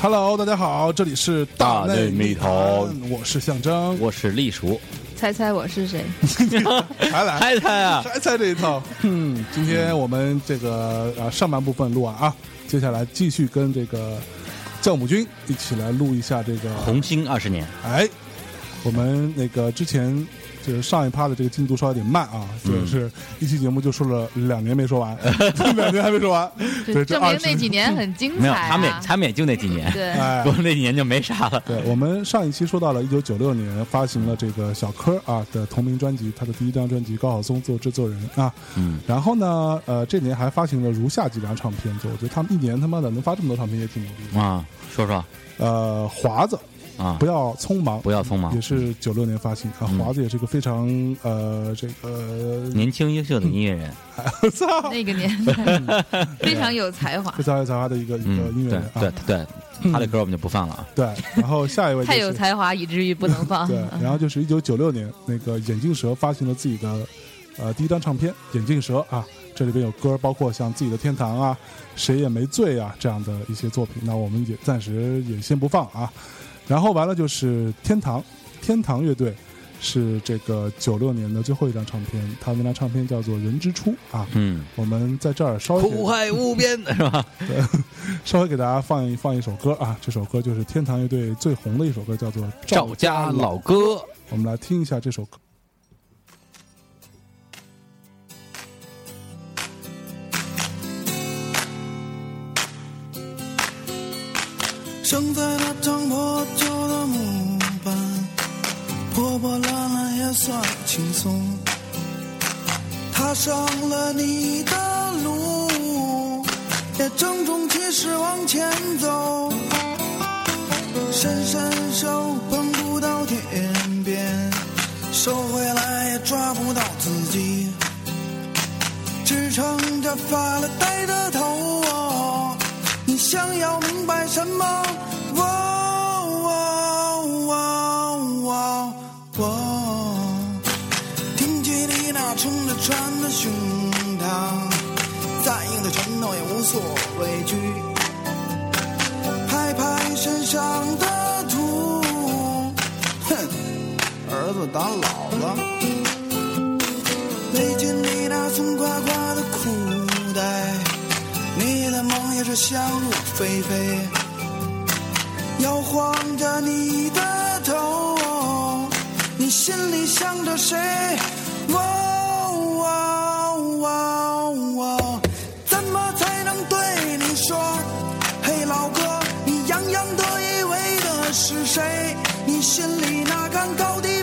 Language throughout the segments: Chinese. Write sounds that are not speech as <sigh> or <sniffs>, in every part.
Hello，大家好，这里是大内密密谈。我是象征，我是栗鼠，猜猜我是谁？<laughs> 还来猜猜啊，还猜这一套。嗯，今天我们这个呃上半部分录完啊，接下来继续跟这个酵母菌一起来录一下这个红星二十年，哎，我们那个之前就是上一趴的这个进度稍微有点慢啊，嗯。就是一期节目就说了两年没说完，<laughs> 两年还没说完，对，证明那几年很精彩没有！他们也他们也就那几年，对，哎。不过那几年就没啥了。对，我们上一期说到了一九九六年发行了这个小柯啊的同名专辑，他的第一张专辑高晓松做制作人啊，嗯，然后呢，呃，这年还发行了如下几张唱片，就我觉得他们一年他妈的能发这么多唱片也挺牛逼的。啊，说说。呃，华子啊不，要匆忙，不要匆忙也，是九六年发行啊，嗯华子也是个非常呃这个年轻优秀的音乐人，操 <laughs> 那个年代 <laughs> <laughs> 非常有才华非，常有才华的一个一个音乐人啊，对对，他的歌我们就不放了啊。对，然后下一位就太有才华以至于不能放。对，然后就是一九九六年，那个眼镜蛇发行了自己的呃第一张唱片《眼镜蛇》啊，这里边有歌，包括像自己的天堂啊、谁也没醉啊这样的一些作品。那我们也暂时也先不放啊。然后完了就是天堂，天堂乐队是这个九六年的最后一张唱片，他们那张唱片叫做《人之初》啊。嗯，我们在这儿稍微苦海无边 <laughs> 是吧？<laughs> 稍微给大家放一放一首歌啊，这首歌就是天堂乐队最红的一首歌，叫做《赵家老歌，我们来听一下这首歌。生在那张破旧的木板，破破烂烂也算轻松。踏上了你的路，也郑重其事往前走。伸伸手碰不到天边，收回来也抓不到自己，支撑着发了呆的头。想要明白什么？哦哦哦哦哦挺起你那撑着船的胸膛，再硬的拳头也无所畏惧。拍拍身上的土，哼，儿子打老了。勒紧你那松垮垮也是想入非非，摇晃着你的头，你心里想着谁？哦哦哦哦，怎么才能对你说？嘿，老哥，你洋洋得意为的是谁？你心里那杆高低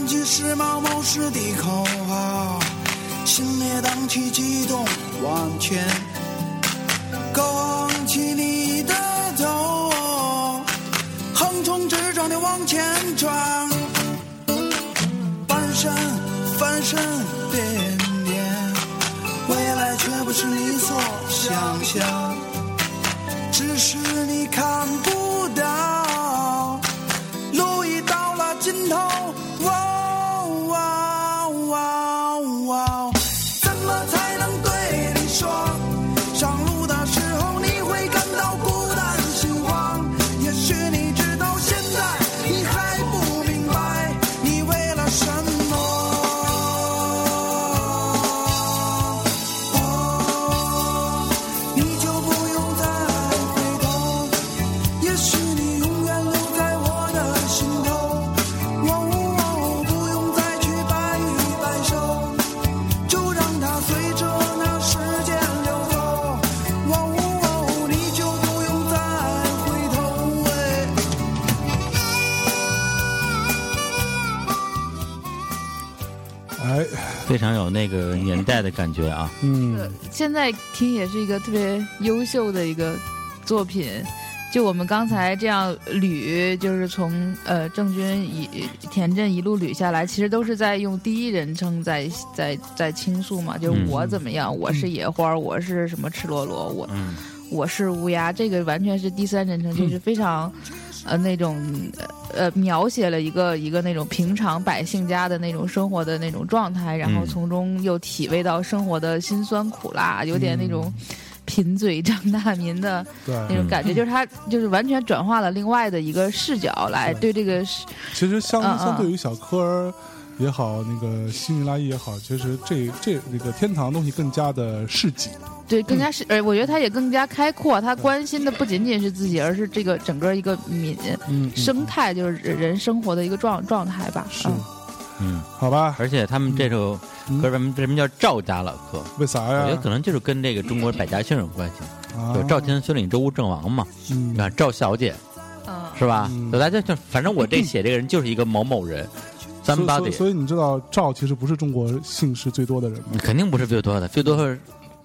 高声喊起时髦谋士的口号，心也荡起激动往前，高昂起你的头，横冲直撞的往前闯。翻身，翻身，点点，未来却不是你所想象，只是你看不到，非常有那个年代的感觉啊。嗯呃，现在听也是一个特别优秀的一个作品，就我们刚才这样捋，就是从呃郑钧一田震一路捋下来，其实都是在用第一人称在在在倾诉嘛，就是嗯我怎么样，我是野花，我是什么赤裸裸，我嗯我是乌鸦，这个完全是第三人称，就是非常。呃，那种呃描写了一个一个那种平常百姓家的那种生活的那种状态，然后嗯。从中又体味到生活的辛酸苦辣，有点那种贫嘴张大民的，那种感觉，就是他就是完全转化了另外的一个视角来对。这个其实相相对于小柯儿也好，那个西米拉伊也好，其实这这那个天堂的东西更加的市井，对更加是，呃，我觉得他也更加开阔，他关心的不仅仅是自己，而是这个整个一个民嗯，生态，就是人生活的一个状状态吧。是。嗯，嗯，好吧？而且他们这首嗯。歌为什么为什么叫赵家老歌？为啥呀？我觉得？可能就是跟这个中国百家姓有关系，啊。有赵钱孙李周吴郑王嘛，嗯。你看赵小姐嗯，是吧？嗯？大家就反正我这写这个人就是一个某某人所以所以，somebody，所以你知道赵其实不是中国姓氏最多的人吗？肯定不是最多的，最多是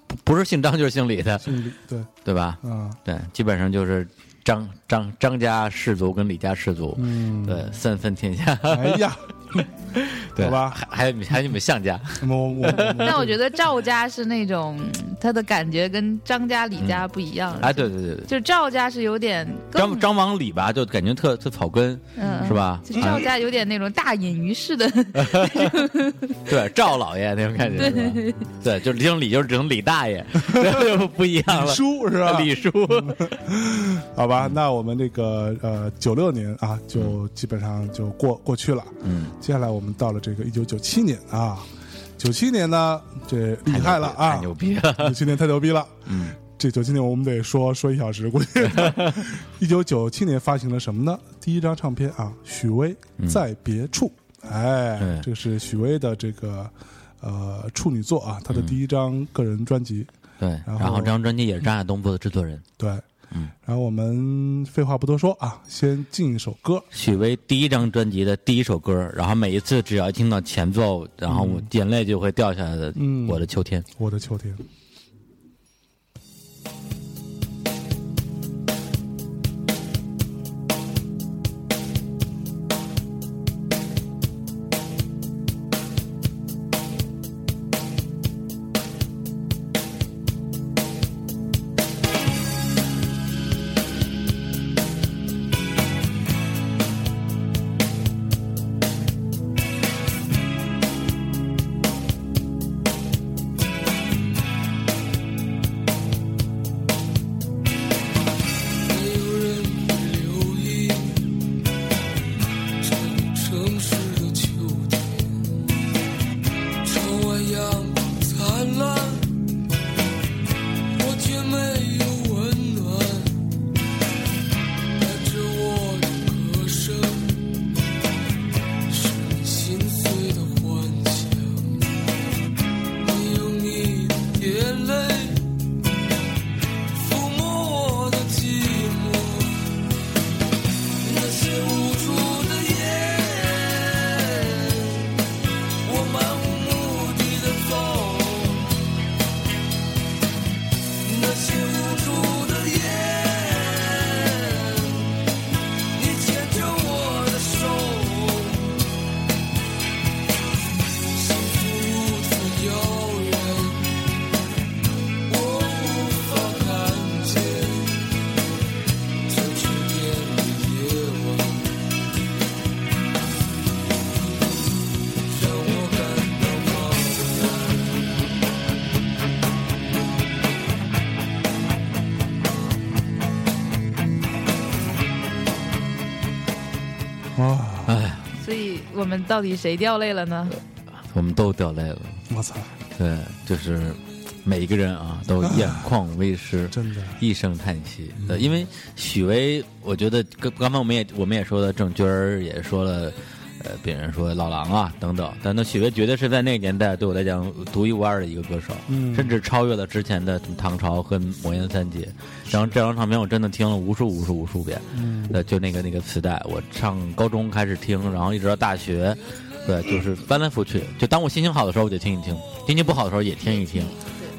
不不是姓张就是姓李的，姓李，对。对吧？嗯，对，基本上就是张张张家氏族跟李家氏族，嗯，对，三分天下。<laughs> 哎呀，<laughs> 对好吧还还有还有你们项家，那 <laughs> 我我但我觉得赵家是那种他的感觉跟张家李家不一样。哎，对对对对，就赵家是有点更张张王李吧，就感觉特特草根，嗯是吧？就赵家有点那种大隐于市的，<laughs> 对，赵老爷那种感觉？对，就是姓李，就是成李大爷，这就不一样了。叔是吧？李叔，好吧，那我们这个呃九六年啊，就基本上就过过去了。嗯，接下来我们到了这个一九九七年啊，九七年呢，这厉害了啊太，牛逼了，九七年太牛逼了。嗯，这九七年我们得说说一小时，估计。<laughs> 一九九七年发行了什么呢？第一张唱片啊，许巍嗯在别处。哎，这是许巍的这个呃处女作啊，他的嗯第一张个人专辑。对，然后然后这张专辑也是张亚东做的制作人，对，嗯，然后我们废话不多说啊，先进一首歌。许巍第一张专辑的第一首歌，然后每一次只要听到前奏，然后我眼泪就会掉下来的，嗯我的秋天。我的秋天。到底谁掉泪了呢？我们都掉泪了。我操，对，就是每一个人啊，都眼眶微湿，<laughs> 真的，一声叹息。呃，因为许巍，我觉得刚刚才我们也我们也说了，郑钧儿也说了，呃，别人说老狼啊等等，但那许巍绝对是在那个年代对我来讲独一无二的一个歌手，嗯甚至超越了之前的唐朝和魔岩三杰。然后这张唱片我真的听了无数无数无数遍，嗯呃，就那个那个磁带，我上高中开始听，然后一直到大学，对，就是翻来覆去。就当我心情好的时候，我就听一听；心情不好的时候也听一听。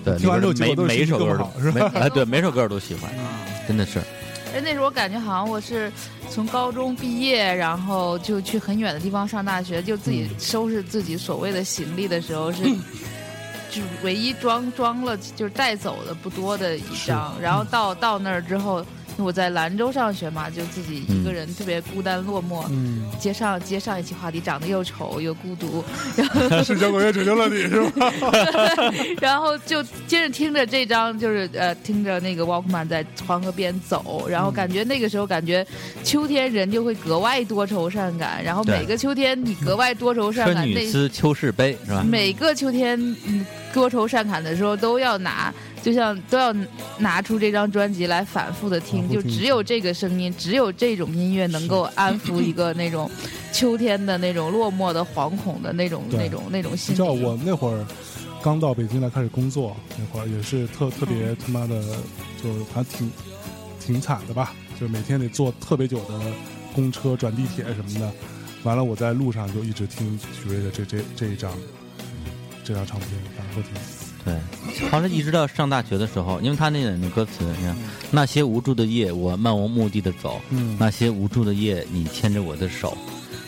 对，听完之后每每一首歌心情更好是吧哎对每首歌都喜欢，真的是。哎，那时候我感觉好像我是从高中毕业，然后就去很远的地方上大学，就自己收拾自己所谓的行李的时候是。就唯一装装了，就是带走的不多的一张，然后到到那儿之后，<laughs> 我在兰州上学嘛，就自己一个人特别孤单落寞。嗯，接上接上一期话题，长得又丑又孤独，然后 <laughs> 是摇滚乐拯救了你是吧？<laughs> 然后就接着听着这张，就是呃，听着那个 Walkman 在黄河边走，然后感觉那个时候感觉秋天人就会格外多愁善感，然后每个秋天你格外多愁善春感，那女思秋事悲是吧？每个秋天嗯多愁善感的时候都要拿，就像都要拿出这张专辑来反复的听，就只有这个声音，只有这种音乐能够安抚一个那种秋天的那种落寞的、惶恐的那种、那种、那种心你知道。我那会儿刚到北京来开始工作，那会儿也是特特别他妈的，就还挺挺惨的吧，就每天得坐特别久的公车、转地铁什么的。完了，我在路上就一直听许巍的这这这一张这张唱片，反复听。对，好像一直到上大学的时候，因为他那里的歌词，你看那些无助的夜，我漫无目的的走，嗯。那些无助的夜，你牵着我的手。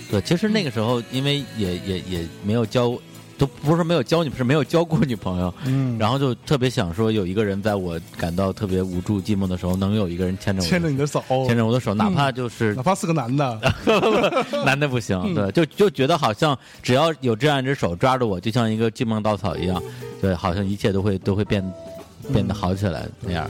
对，其实那个时候，因为也也也没有交，都不是没有交女，是没有交过女朋友，嗯，然后就特别想说，有一个人在我感到特别无助、寂寞的时候，能有一个人牵着我牵着你的手，牵着我的手，哪怕就是哪怕是个男的，<laughs> 男的不行，对，就就觉得好像只要有这样一只手抓着我，就像一个救命稻草一样，对，好像一切都会都会变变得好起来那样。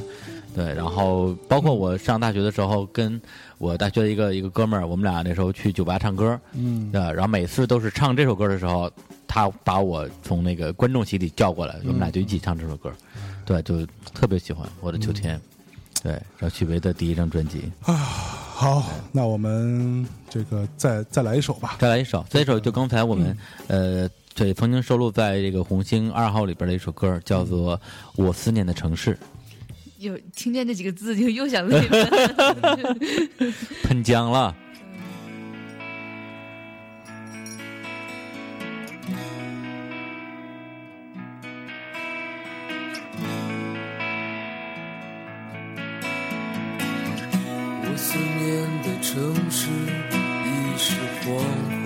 对，然后包括我上大学的时候，跟我大学的一个一个哥们儿，我们俩那时候去酒吧唱歌，嗯。对，然后每次都是唱这首歌的时候，他把我从那个观众席里叫过来，我们俩就一起唱这首歌，对，就特别喜欢《我的秋天》，对，然后许巍的第一张专辑啊，好，那我们这个再再来一首吧。再来一首，再一首就刚才我们、呃，对，曾经收录在这个红星二号里边的一首歌，叫做《我思念的城市》，有听见这几个字就又想泪了。<laughs> 喷浆了。思念的城市已是黄昏，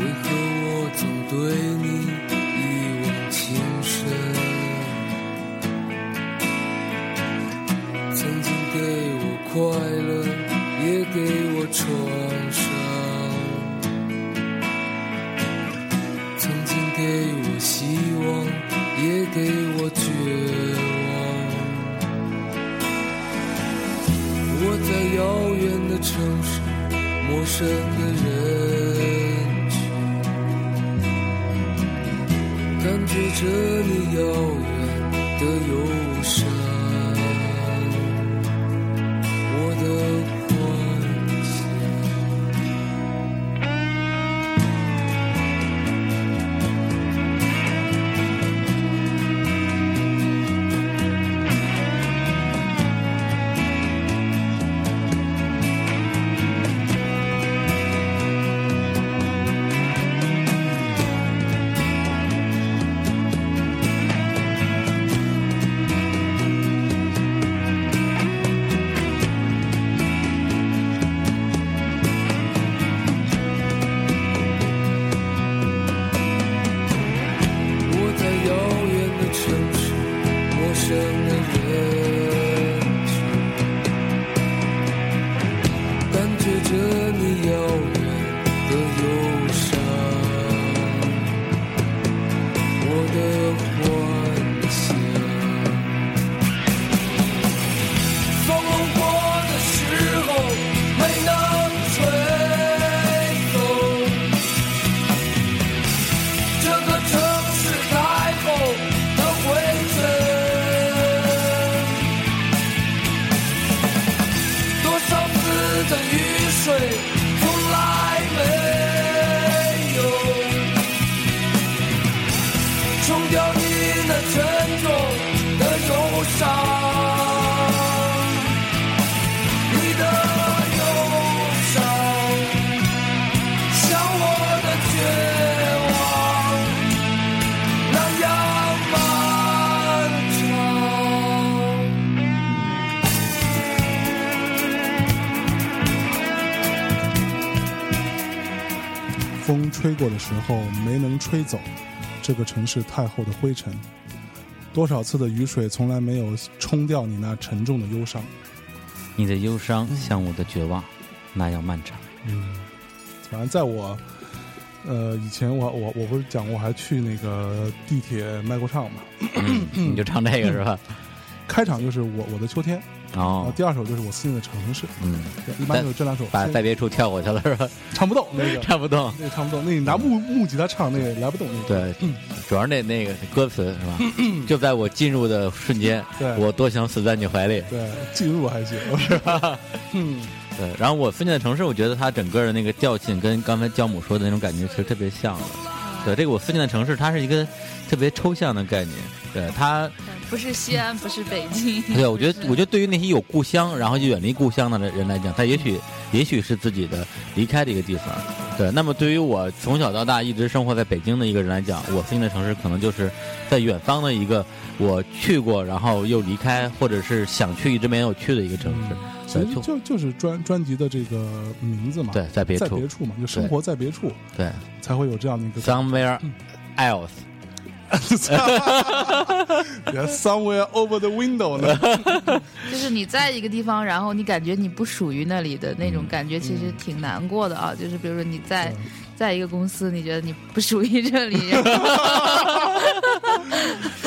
为何我总对你一往情深？曾经给我快乐，也给我创伤。曾经给我希望，也给我绝望。在遥远的城市，陌生的人群，感觉着你遥远的忧伤，我的上风吹过的时候，没能吹走这个城市太厚的灰尘。多少次的雨水从来没有冲掉你那沉重的忧伤。你的忧伤像我的绝望，那样漫长。嗯，反正在我呃以前我我我不是讲过还去那个地铁卖过唱嘛，嗯，你就唱这个是吧？<coughs> 开场就是我我的秋天，然后哦，第二首就是我思念的城市，嗯，对一般就是这两首把在别处跳过去了是吧？唱不动那个，唱不动。那个唱不动，那你拿木木吉他唱那个来不动那个，对，主要是那那个歌词是吧？就在我进入的瞬间，对我多想死在你怀里。对，进入还行 <laughs> 是吧？<laughs> 嗯，对，然后我分界的城市，我觉得它整个的那个调性跟刚才教母说的那种感觉其实特别像的。对，这个我分界的城市，它是一个特别抽象的概念。对他，不是西安，不是北京。对我觉得，我觉得对于那些有故乡，然后就远离故乡的人来讲，他也许也许是自己的离开的一个地方。对，那么对于我从小到大一直生活在北京的一个人来讲，我分界的城市可能就是在远方的一个我去过，然后又离开，或者是想去一直没有去的一个城市。其实对就就是专专辑的这个名字嘛，对，在别处在别，处嘛，就生活在别处对才会有这样的一个，somewhere else。<laughs> somewhere over the window 呢。<laughs> 就是你在一个地方，然后你感觉你不属于那里的那种感觉，其实挺难过的啊。就是比如说你在对在一个公司，你觉得你不属于这里，<laughs> 然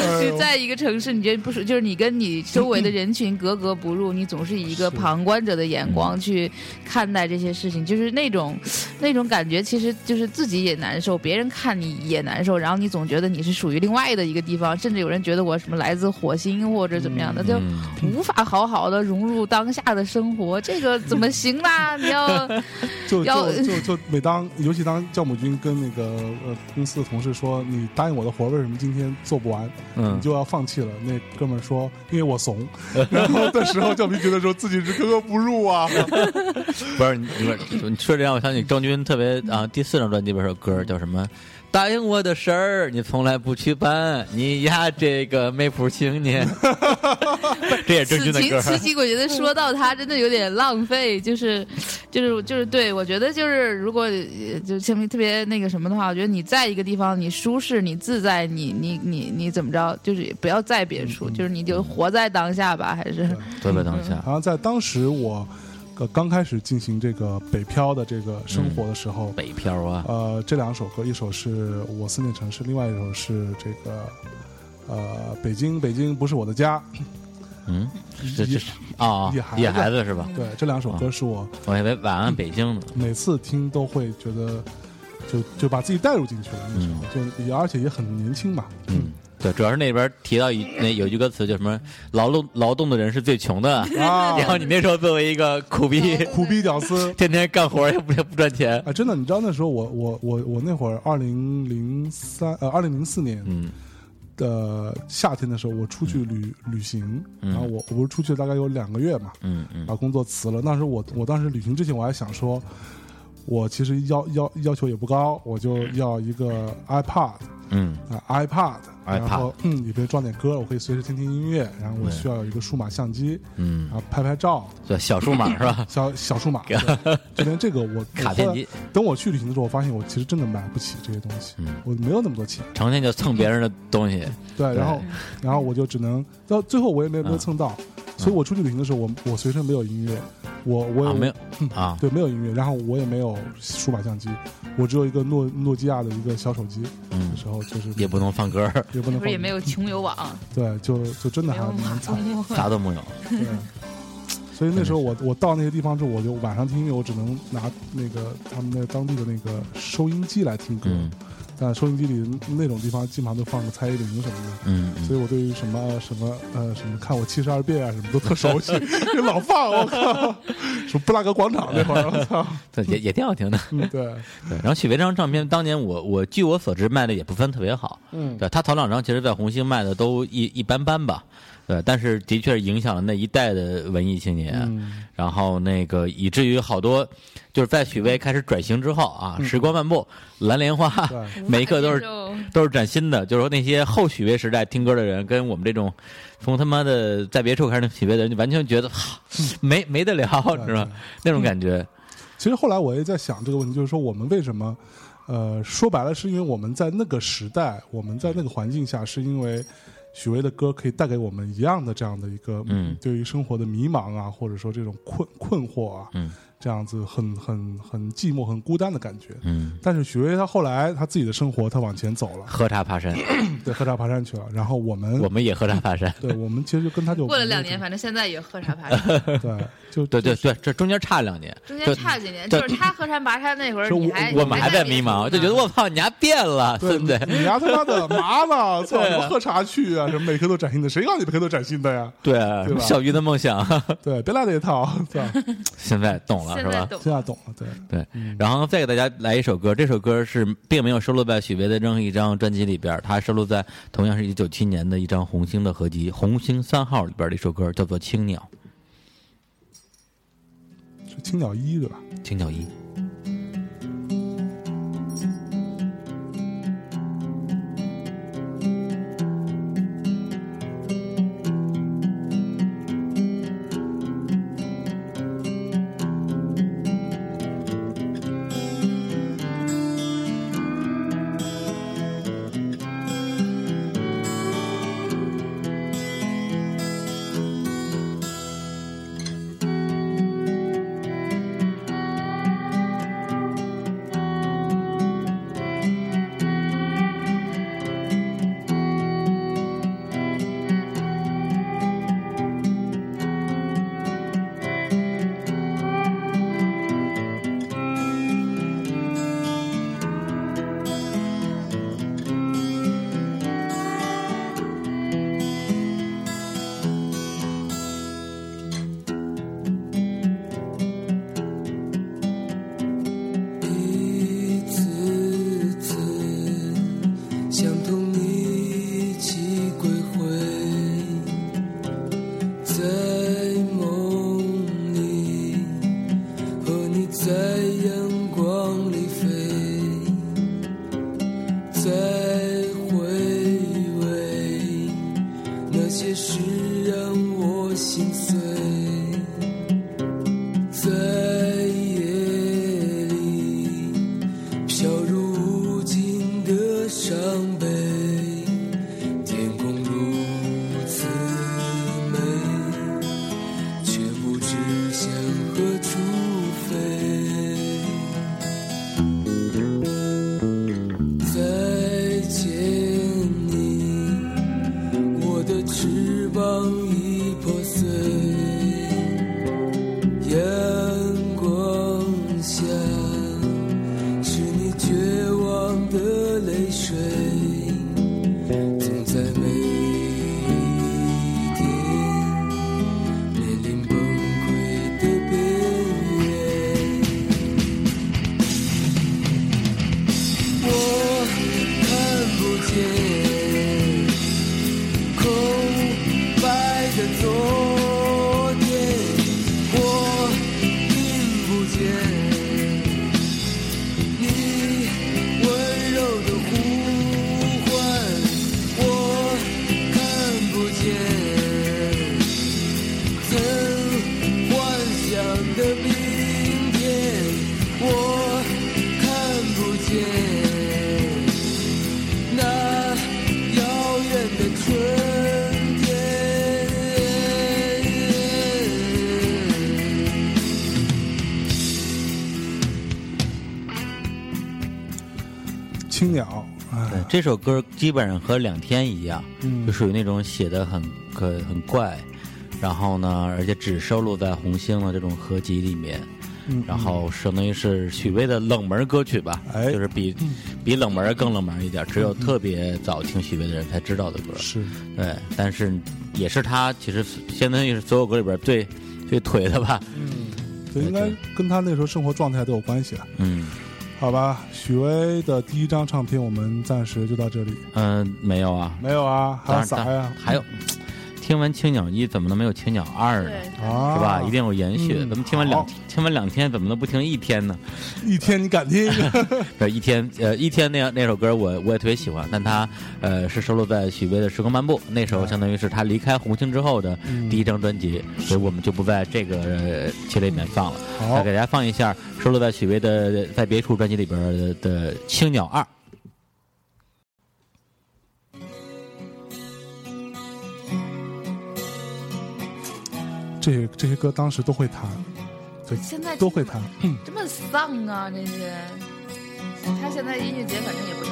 后就在一个城市，你觉得不属，就是你跟你周围的人群格格不入，你总是以一个旁观者的眼光去看待这些事情，就是那种 <sniffs> 那种感觉，其实就是自己也难受，别人看你也难受，然后你总觉得你是属于另外的一个地方，甚至有人觉得我什么来自火星或者怎么样的，就嗯无法好好的融入当下的生活，这个怎么行啦？你要 <laughs> <laughs> 就要就就就每当，尤其当教母菌跟那个呃公司的同事说你答应我的活为什么今天做不完，嗯你就要放弃了。那哥们儿说因为我怂，<laughs> 然后的时候酵母觉得说自己是格格不入啊。<laughs> 不是你，不是你说这让我想起郑钧特别啊，第四张专辑里边有首歌叫什么？答应我的事儿，你从来不去办，你呀这个没谱青年，<laughs> 这也是郑此钧的歌。情此景，我觉得说到他真的有点浪费，<laughs> 就是就是就是对我觉得就是如果呃就前面特别那个什么的话，我觉得你在一个地方你舒适你自在你你你你怎么着，就是不要在别处，就是你就活在当下吧，还是活在当下，然后在当时我呃刚开始进行这个北漂的这个生活的时候，北漂啊，呃，这两首歌，一首是我思念城市，另外一首是这个呃北京，北京不是我的家。嗯，<laughs> 这这野是啊，野孩子野孩子是吧？对，这两首歌是我我以为晚安北京呢。每次听都会觉得就就把自己带入进去了，那时候、就也而且也很年轻嘛。嗯，对，主要是那边提到一那有一句歌词叫什么“劳动劳动的人是最穷的”，啊，<laughs> 然后你那时候作为一个苦逼，苦逼屌丝。天天干活也不也不赚钱，啊，真的，你知道那时候我我我我那会儿二零零三呃二零零四年嗯的夏天的时候，我出去旅、旅行，嗯然后我我不是出去大概有两个月嘛，嗯嗯把工作辞了。那时候我我当时旅行之前我还想说，我其实要要要求也不高，我就要一个 iPad 嗯。啊 iPad，然后嗯里边装点歌，我可以随时听听音乐。然后我需要有一个数码相机，嗯。然，后拍拍照，对，小数码是吧？<laughs> 小小数码，<laughs> 对就连这个我 <laughs> 卡片。机，等我去旅行的时候，我发现我其实真的买不起这些东西，嗯，我没有那么多钱。成天就蹭别人的东西，对，然后然后我就只能到最后我也没有没蹭到，所以我出去旅行的时候，我我随身没有音乐，我我也啊，没有啊，对没有音乐，然后我也没有数码相机，我只有一个诺诺基亚的一个小手机，嗯，时候就是也不能放歌，也不能放不是也没有穷游网，对，就就真的还没有蛮惨，啥都没有。<laughs> 对。<laughs> 所以那时候我我到那些地方之后，我就晚上听音乐，我只能拿那个他们那当地的那个收音机来听歌，嗯但收音机里那种地方基本上都放个蔡依林什么的，嗯嗯，所以我对于什么什么呃什么看我七十二变啊什么都特熟悉，<laughs> 这老放我靠，什么布拉格广场那会儿我 <laughs> 操，对，也也挺好听的。嗯对，<laughs> 对，然后许巍这张唱片，当年我我据我所知卖的也不算特别好，嗯对他头两张其实在红星卖的都一一般般吧，对，但是的确是影响了那一代的文艺青年，嗯。然后那个以至于好多就是在许巍开始转型之后啊，时光漫步、蓝莲花，<laughs> 每一刻都是都是崭新的，就是说那些后许巍时代听歌的人，跟我们这种从他妈的在别处开始听许巍的人，就完全觉得哈没没得聊，对是吧？那种感觉，其实后来我也在想这个问题，就是说我们为什么呃，说白了是因为我们在那个时代，我们在那个环境下，是因为许巍的歌可以带给我们一样的这样的一个，嗯对于生活的迷茫啊，或者说这种困困惑啊，嗯这样子很很很寂寞、很孤单的感觉。嗯，但是许巍他后来他自己的生活他往前走了，喝茶爬山，<coughs> 对，喝茶爬山去了。然后我们，<laughs> 我们也喝茶爬山。<laughs> 对我们其实就跟他就过了两年，反正现在也喝茶爬山，<laughs> 对，就对对对，这中间差两年，中间差几年，就是他喝茶爬山那会儿，我你还我们还在迷茫，就觉得我操，你丫变了，对对不对？你丫他妈的麻了？操，什么喝茶去啊？什么每天都崭新的？谁告诉你每天都崭新的呀？对啊，对吧小鱼的梦想，对，别来这一套，对吧？现在懂了是吧？现在懂了，对，对，然后再给大家来一首歌，这首歌是并没有收录在许巍的任何一张专辑里边，它收录在同样是一九七年的一张红星的合集《红星三号》里边的一首歌，叫做《青鸟是青鸟一对吧？》，青鸟一。一这首歌基本上和两天一样，嗯。就属于那种写的很很很怪，然后呢，而且只收录在红星的这种合集里面，嗯然后相当于是许巍的冷门歌曲吧，哎。就是比比冷门更冷门一点，只有特别早听许巍的人才知道的歌，是。对，但是也是他其实相当于是所有歌里边最最腿的吧，嗯。这应该跟他那时候生活状态都有关系啊。嗯。好吧，许巍的第一张唱片我们暂时就到这里。嗯、没有啊，没有啊，还有啥呀？还有听完青鸟一怎么能没有青鸟二呢？是吧？一定有延续。嗯咱们听完两听完两天，怎么能不听一天呢？一天你敢听？<laughs> 对，一天呃一天那那首歌我我也特别喜欢，但它呃是收录在许巍的《时光漫步》，那时候相当于是他离开红星之后的嗯第一张专辑，所以我们就不在这个呃系列里面放了。给大家放一下收录在许巍的《在别处》专辑里边的的《青鸟二》。这这些歌当时都会弹，对，现在都会弹。这么丧啊，这些。他现在音乐节反正也不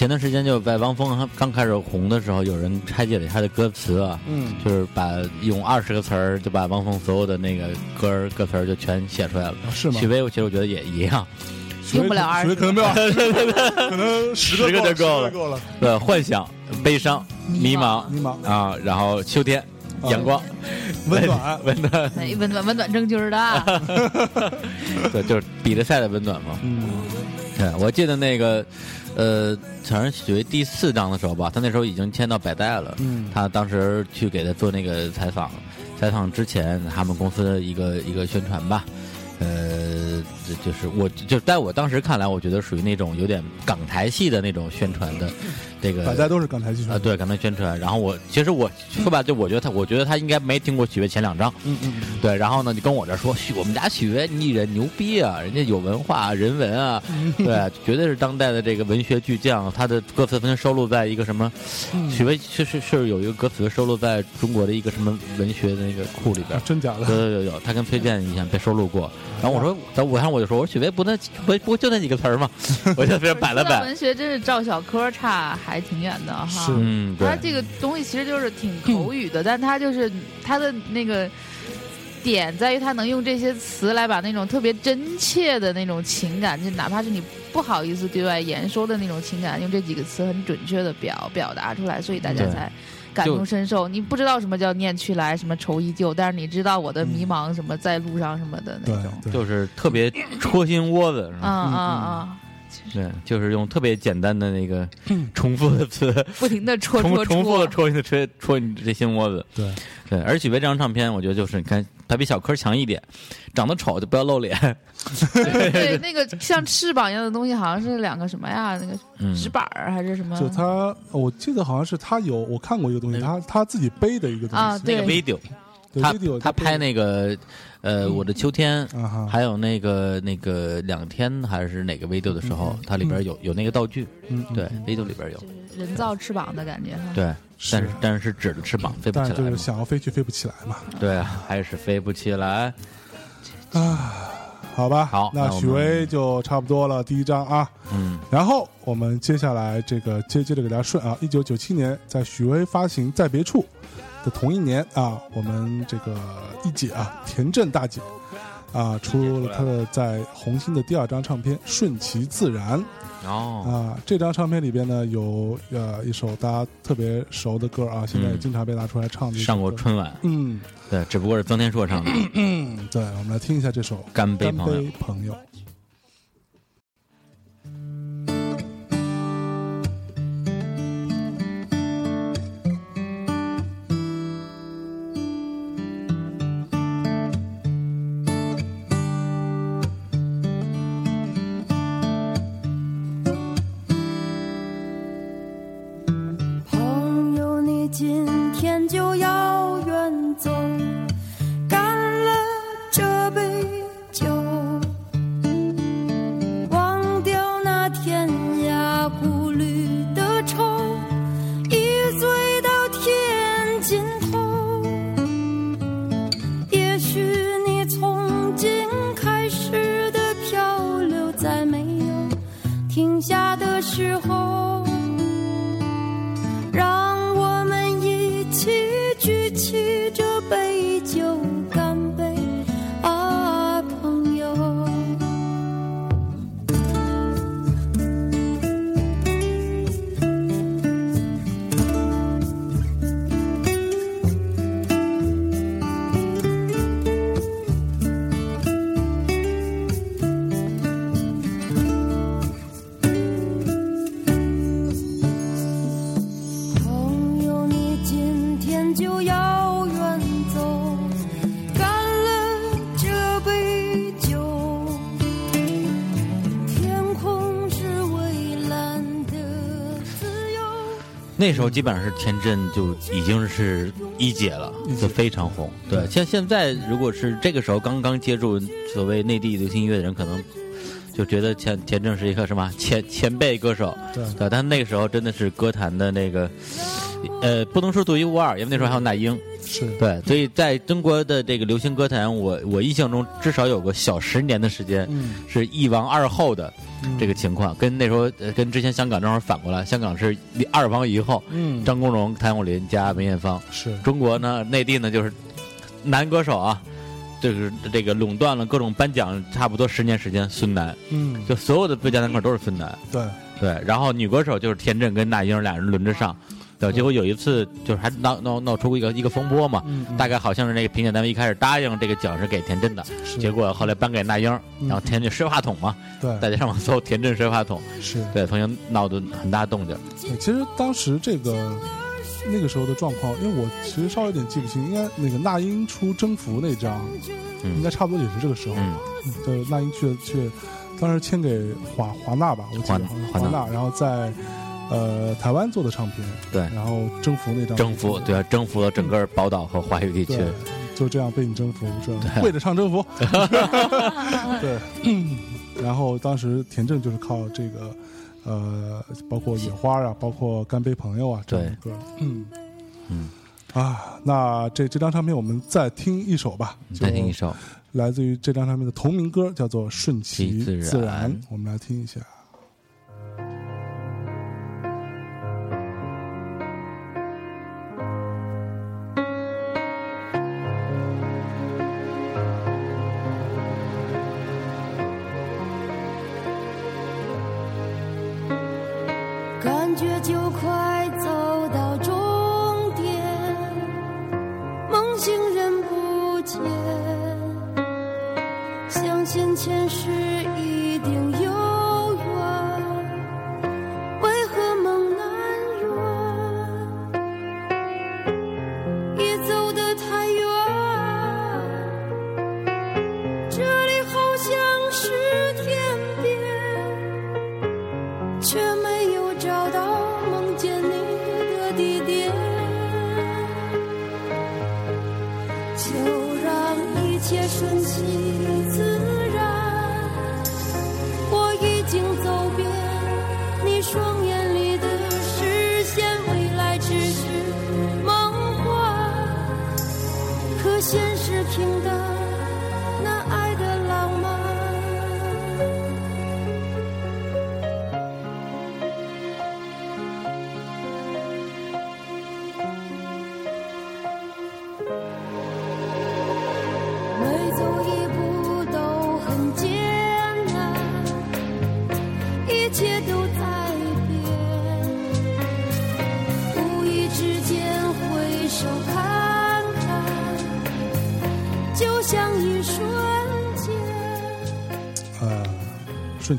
前段时间就在汪峰刚开始红的时候，有人拆解了他的歌词啊，嗯，就是把用二十个词儿就把汪峰所有的那个歌儿歌词儿就全写出来了。啊是吗？许？巍，其实我觉得也一样，用不了二十可能没有，可能十十个就够了。够了。对，幻想、悲伤、迷迷茫迷茫。啊，然后秋天、啊。阳光、温暖。<laughs> 温暖，哎温暖温暖正军儿的，<laughs> 对，就是比着赛的温暖嘛。嗯，对，我记得那个，呃，好像属于第四章的时候吧，他那时候已经签到百代了。嗯他当时去给他做那个采访，采访之前他们公司的一个一个宣传吧。呃，这就是我就在我当时看来，我觉得属于那种有点港台系的那种宣传的这个大家都是港台宣传啊，，对，港台宣传。然后我其实我说白了，就我觉得他，我觉得他应该没听过许巍前两张。嗯嗯，对，然后呢，就跟我这说，许我们家许巍艺人牛逼啊，人家有文化、人文啊，对，绝对是当代的这个文学巨匠。他的歌词曾经收录在一个什么，许巍是是是有一个歌词收录在中国的一个什么文学的那个库里边啊。真假的？有有有，他跟崔健以前被收录过。然后我说，然后我看我就说，我说许巍不那不不就那几个词儿吗？<laughs> 我就非常摆了摆。文学真是赵小柯差还挺远的哈。是他，这个东西其实就是挺口语的，但他就是他的那个点在于他能用这些词来把那种特别真切的那种情感，就哪怕是你不好意思对外言说的那种情感，用这几个词很准确的表表达出来，所以大家才。感同身受，你不知道什么叫念去来，什么愁依旧，但是你知道我的迷茫，什么在路上什么的那种。就是特别戳心窝子，是吧？啊啊啊！对，就是用特别简单的那个重复的词，<laughs> 不停的戳重戳重复的戳，戳你的戳戳你这心窝子。对，对，而许巍这张唱片，我觉得就是你看，他比小柯强一点，长得丑就不要露脸。<laughs> 对，那个像翅膀一样的东西，好像是两个什么呀？那个嗯，纸板儿还是什么？就他，我记得好像是他有我看过一个东西，他他自己背的一个东西，啊那个 video，对他他拍那个呃我的秋天，啊哈，还有那个那个两天还是哪个 video 的时候，它里边有有那个道具，对，video 里边有，人造翅膀的感觉。对，但是但是是纸的翅膀飞不起来就是想要飞去飞不起来嘛。对，还是飞不起来啊。好吧，好那许巍就差不多了，第一章啊。嗯，然后我们接下来这个接接着给大家顺啊，一九九七年在许巍发行《在别处》的同一年啊，我们这个一姐啊，田震大姐啊，出了她的在红星的第二张唱片《顺其自然》哦，啊。这张唱片里边呢，有呃一首大家特别熟的歌啊，现在也经常被拿出来唱的。上过春晚，嗯对，只不过是曾天硕唱的。嗯，对，我们来听一下这首《干杯干朋友那时候基本上是田震就已经是一姐了，就非常红。对，像现在如果是这个时候刚刚接触所谓内地流行音乐的人，可能就觉得田田震是一个什么前前辈歌手，对。对，但那个时候真的是歌坛的那个，呃，不能说独一无二，因为那时候还有那英，是对，所以在中国的这个流行歌坛，我我印象中至少有个小十年的时间嗯是一王二后的这个情况，跟那时候呃跟之前香港正好反过来，香港是二王一后，嗯张国荣、谭咏麟加梅艳芳。是中国呢，内地呢就是男歌手啊，这个这个垄断了各种颁奖，差不多十年时间，孙楠，嗯就所有的最佳男歌手都是孙楠。对对，然后女歌手就是田震跟那英俩人轮着上。对，结果有一次就是还闹闹闹出一个一个风波嘛，嗯嗯大概好像是那个评选单位一开始答应这个奖是给田震的，是结果后来颁给那英，然后田震摔话筒嘛，大对家上网搜田震摔话筒，是对，曾经闹得很大动静。对其实当时这个那个时候的状况，因为我其实稍微有点记不清，应该那个那英出《征服》那张，应该差不多也是这个时候。嗯，就那英去去，当时签给华华纳吧，我记得华华纳，然后在呃台湾做的唱片，对。然后征服那张征服对啊，征服了整个宝岛和华语地区。对。，就这样被你征服，是吧？跪着唱征服，<laughs> 对。<clears throat> 然后当时田震就是靠这个，呃，包括野花啊，包括干杯朋友啊这样的歌，嗯。嗯。啊，那这这张唱片我们再听一首吧，就再听一首，来自于这张唱片的同名歌，叫做《顺其自然我们来听一下。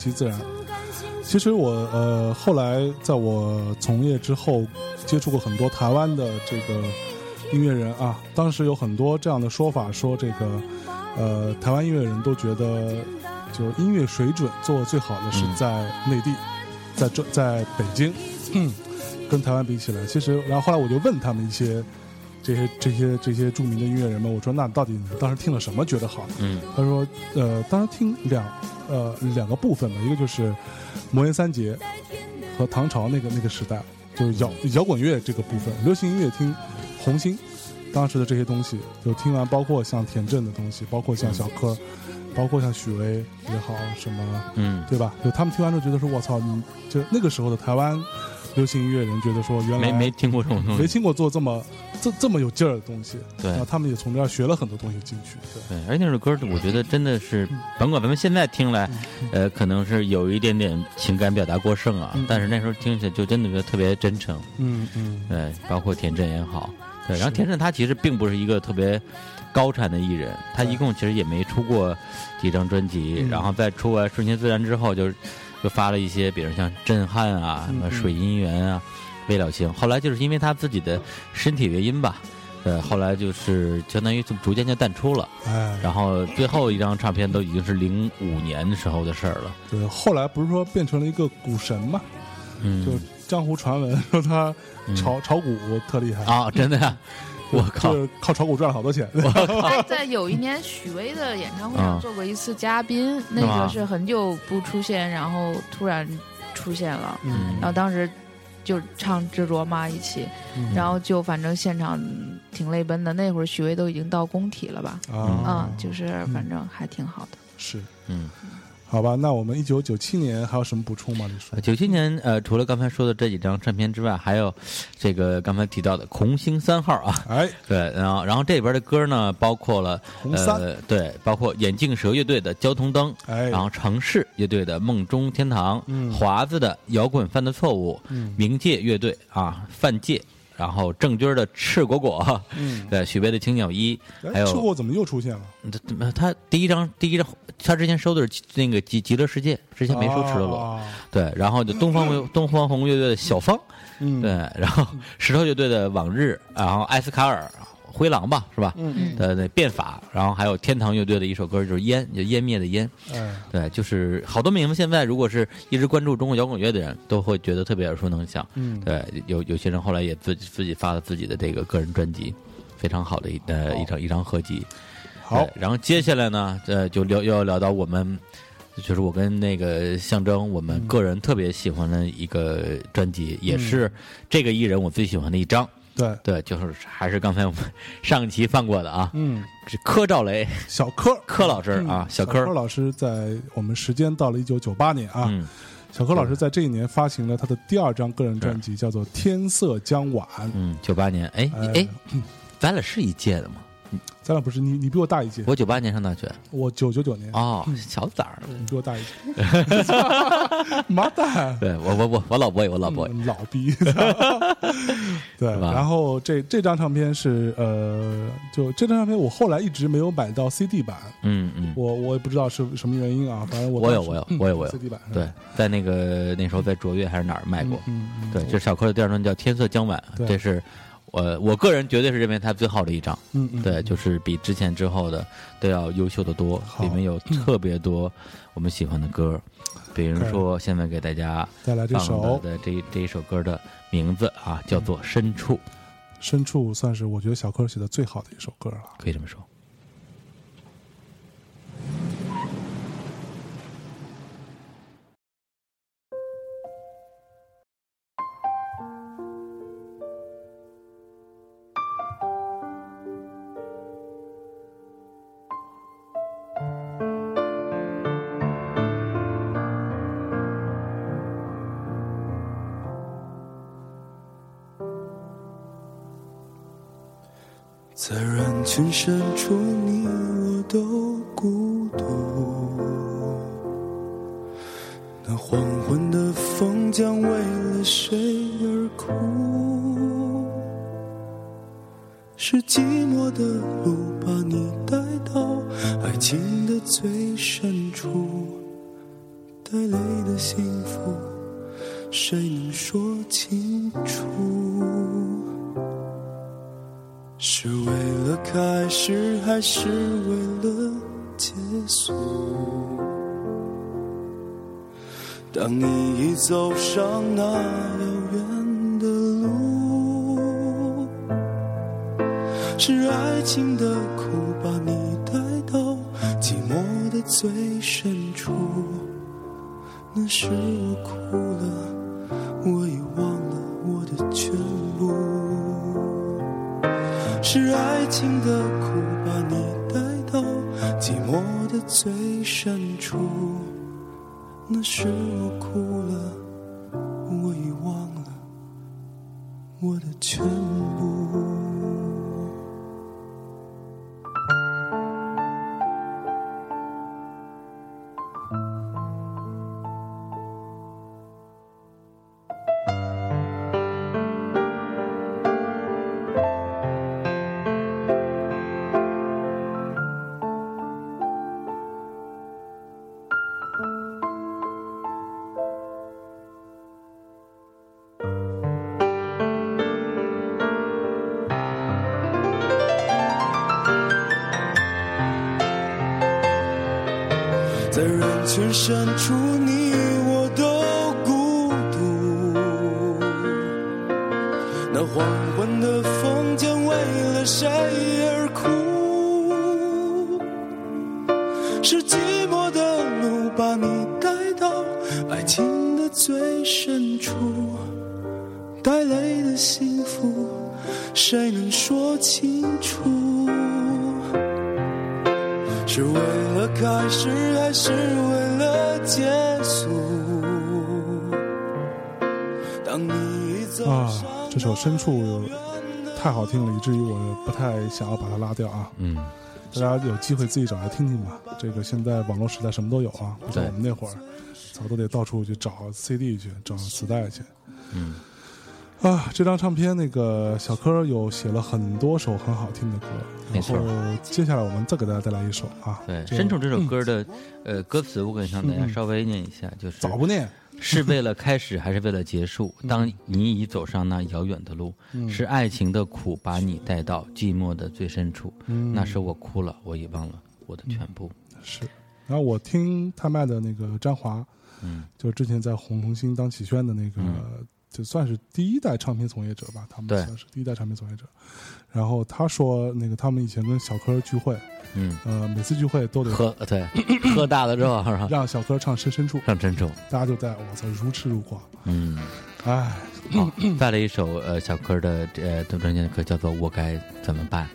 其自然。其实我呃后来在我从业之后，接触过很多台湾的这个音乐人啊，当时有很多这样的说法，说这个呃台湾音乐人都觉得，就是音乐水准做得最好的是嗯在内地，在这在北京，嗯，跟台湾比起来，其实然后后来我就问他们一些这些这些这些著名的音乐人们，我说那到底你当时听了什么觉得好？嗯他说，呃，当时听两呃两个部分吧，一个就是魔岩三杰和唐朝那个那个时代，就是摇摇滚乐这个部分，流行音乐听红星当时的这些东西，就听完，包括像田震的东西，包括像小柯，包括像许巍也好，什么嗯，对吧？就他们听完之后觉得说，我操，你就那个时候的台湾流行音乐人觉得说，原来没没听过这种东西，没听过做这么这这么有劲儿的东西，对。然后他们也从这儿学了很多东西进去，对。对，而且那首歌我觉得真的是，甭管咱们现在听来，呃，可能是有一点点情感表达过剩啊，嗯。但是那时候听起来就真的觉得特别真诚。嗯嗯。对，包括田震也好，对，然后田震他其实并不是一个特别高产的艺人，他一共其实也没出过几张专辑，嗯。然后在出完《顺其自然》之后就，就发了一些，比如像《震撼》啊、什么水姻缘》啊、《未了情》，后来就是因为他自己的身体原因吧。呃，后来就是相当于就逐渐就淡出了，哎，然后最后一张唱片都已经是零五年的时候的事儿了。对，后来不是说变成了一个股神嘛？嗯，就江湖传闻说他嗯炒炒股特厉害，啊，真的呀，<laughs> 我靠就，是靠炒股赚了好多钱。在 <laughs> 在有一年许巍的演唱会啊上做过一次嘉宾，那吗个是很久不出现，然后突然出现了，嗯然后当时就唱《执着》嘛一起，嗯然后就反正现场挺泪奔的。那会儿许巍都已经到工体了吧？啊嗯，，就是反正还挺好的。是嗯。好吧？那我们一九九七年还有什么补充吗？李叔？九七年，呃，除了刚才说的这几张唱片之外，还有这个刚才提到的《红星三号》啊，哎，<laughs> 对，然后然后这里边的歌呢，包括了红三呃，对，包括眼镜蛇乐队的《交通灯》，哎，然后城市乐队的《梦中天堂》，嗯华子的《摇滚犯的错误》，嗯冥界乐队啊，犯界，然后郑钧的《赤果果》，嗯，对，许巍的《青鸟一》，还哎，有赤果怎么又出现了？他他他第一张第一张，他之前收的是那个极极乐世界，之前没收赤裸裸，啊。对，然后就东方嗯 <coughs> 东方红乐队的小芳，嗯，对，然后石头乐队的往日，然后艾斯卡尔灰狼吧，是吧？嗯嗯的那变法，然后还有天堂乐队的一首歌就是烟，就湮灭的烟，嗯，对，就是好多名字。现在如果是一直关注中国摇滚乐的人，都会觉得特别耳熟能详。嗯，对，有有些人后来也自己自己发了自己的这个个人专辑，非常好的一呃一张一张合集。好，然后接下来呢，呃，就聊又要聊到我们，就是我跟那个象征，我们个人特别喜欢的一个专辑，也是这个艺人我最喜欢的一张。对，对，就是还是刚才我们 <laughs> 上一期放过的啊，嗯，是柯兆雷小柯 <laughs> 柯老师啊，小柯，老师在我们时间到了一九九八年啊，嗯，小柯老师在这一年发行了他的第二张个人专辑，叫做《天色将晚》。嗯，九八年，哎哎哎，咱俩是一届的吗？咱俩不是你，你比我大一届，我九八年上大学，我九九九年，哦，小崽儿，你比我大一届。<laughs> 妈蛋！对我我我我老 boy，我老 boy，嗯老逼，<laughs> 对。吧然后这这张唱片是呃，就这张唱片我后来一直没有买到 CD 版，嗯嗯，我我也不知道是什么原因啊，反正我我有我有嗯我有我有 CD 版，对，在那个那时候在卓越还是哪儿卖过，嗯嗯，对，这是小柯的第二张叫《天色将晚》，对这是我我个人绝对是认为他最好的一张，嗯嗯，对，就是比之前之后的都要优秀的多，里面有特别多我们喜欢的歌，比如说现在给大家带来这首的的这这一首歌的名字啊，叫做《深处》，《深处》，算是我觉得小柯写的最好的一首歌了。可以这么说。在人群深处，你我都孤独。那黄昏的风将为了谁而哭？是寂走上那遥远的路，是爱情的苦把你带到寂寞的最深处。那时我哭了，我已忘了我的全部。是爱情的苦把你带到寂寞的最深处。那时我哭它拉掉啊。嗯，大家有机会自己找来听听吧。这个现在网络时代什么都有啊，不像我们那会儿，早都得到处去找 CD 去，找磁带去。嗯，啊，这张唱片那个小柯有写了很多首很好听的歌，然没错后接下来我们再给大家带来一首啊，对，这深处这首歌的呃歌词，我可以向大家稍微念一下，就是早不念，是为了开始还是为了结束？当你已走上那遥远的路，是爱情的苦把你带到寂寞的最深处。那时我哭了，我也忘了我的全部。是。然后我听他卖的那个张华，嗯，就是之前在红红星当启轩的那个，就算是第一代唱片从业者吧，他们对算是第一代唱片从业者。然后他说，那个他们以前跟小柯聚会，嗯，呃，每次聚会都得喝对，<clears throat> 喝大了之后是吧？让小柯唱《深深处》，唱深处，大家就在我操如痴如狂。嗯，哎，好，带了一首呃小柯的呃邓专辑的歌，叫做《我该怎么办》。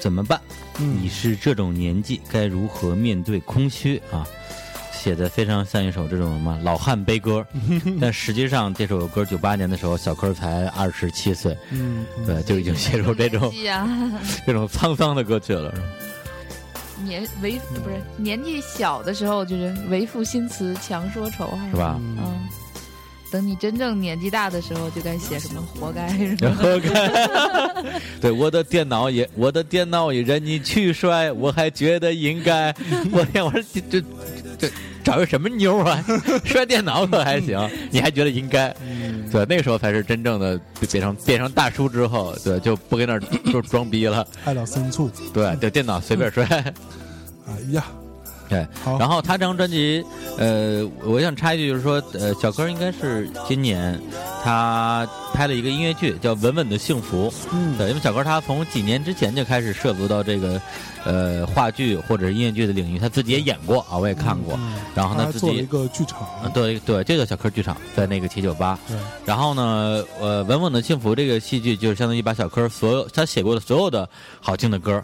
怎么办？嗯你是这种年纪，该如何面对空虚啊？写的非常像一首这种什么老汉悲歌，<laughs> 但实际上这首歌九八年的时候，小柯才二十七岁，对，就已经写出这种 <laughs> <laughs> 这种沧桑的歌曲了，是吧？年为不是年纪小的时候，就是为赋新词强说愁，是？吧？嗯，等你真正年纪大的时候，就该写什么活该 <laughs> 什么。然后看，对我的电脑也，我的电脑也任你去摔，我还觉得应该。我天，我说这这这找个什么妞啊？摔电脑可还行，你还觉得应该？对，那个时候才是真正的变成变成大叔之后，对，就不跟那儿 <coughs> 就装逼了。爱到深处。对，就电脑随便摔。哎呀，对，好，然后他这张专辑，呃，我想插一句，就是说，呃，小柯应该是今年他拍了一个音乐剧，叫《稳稳的幸福》。嗯对，因为小柯他从几年之前就开始涉足到这个呃话剧或者是音乐剧的领域，他自己也演过啊，我也看过。嗯然后呢，自己做了一个剧场，啊，对对，就叫小柯剧场，在那个七九八。对，然后呢，呃，《稳稳的幸福》这个戏剧就是相当于把小柯所有他写过的所有的好听的歌，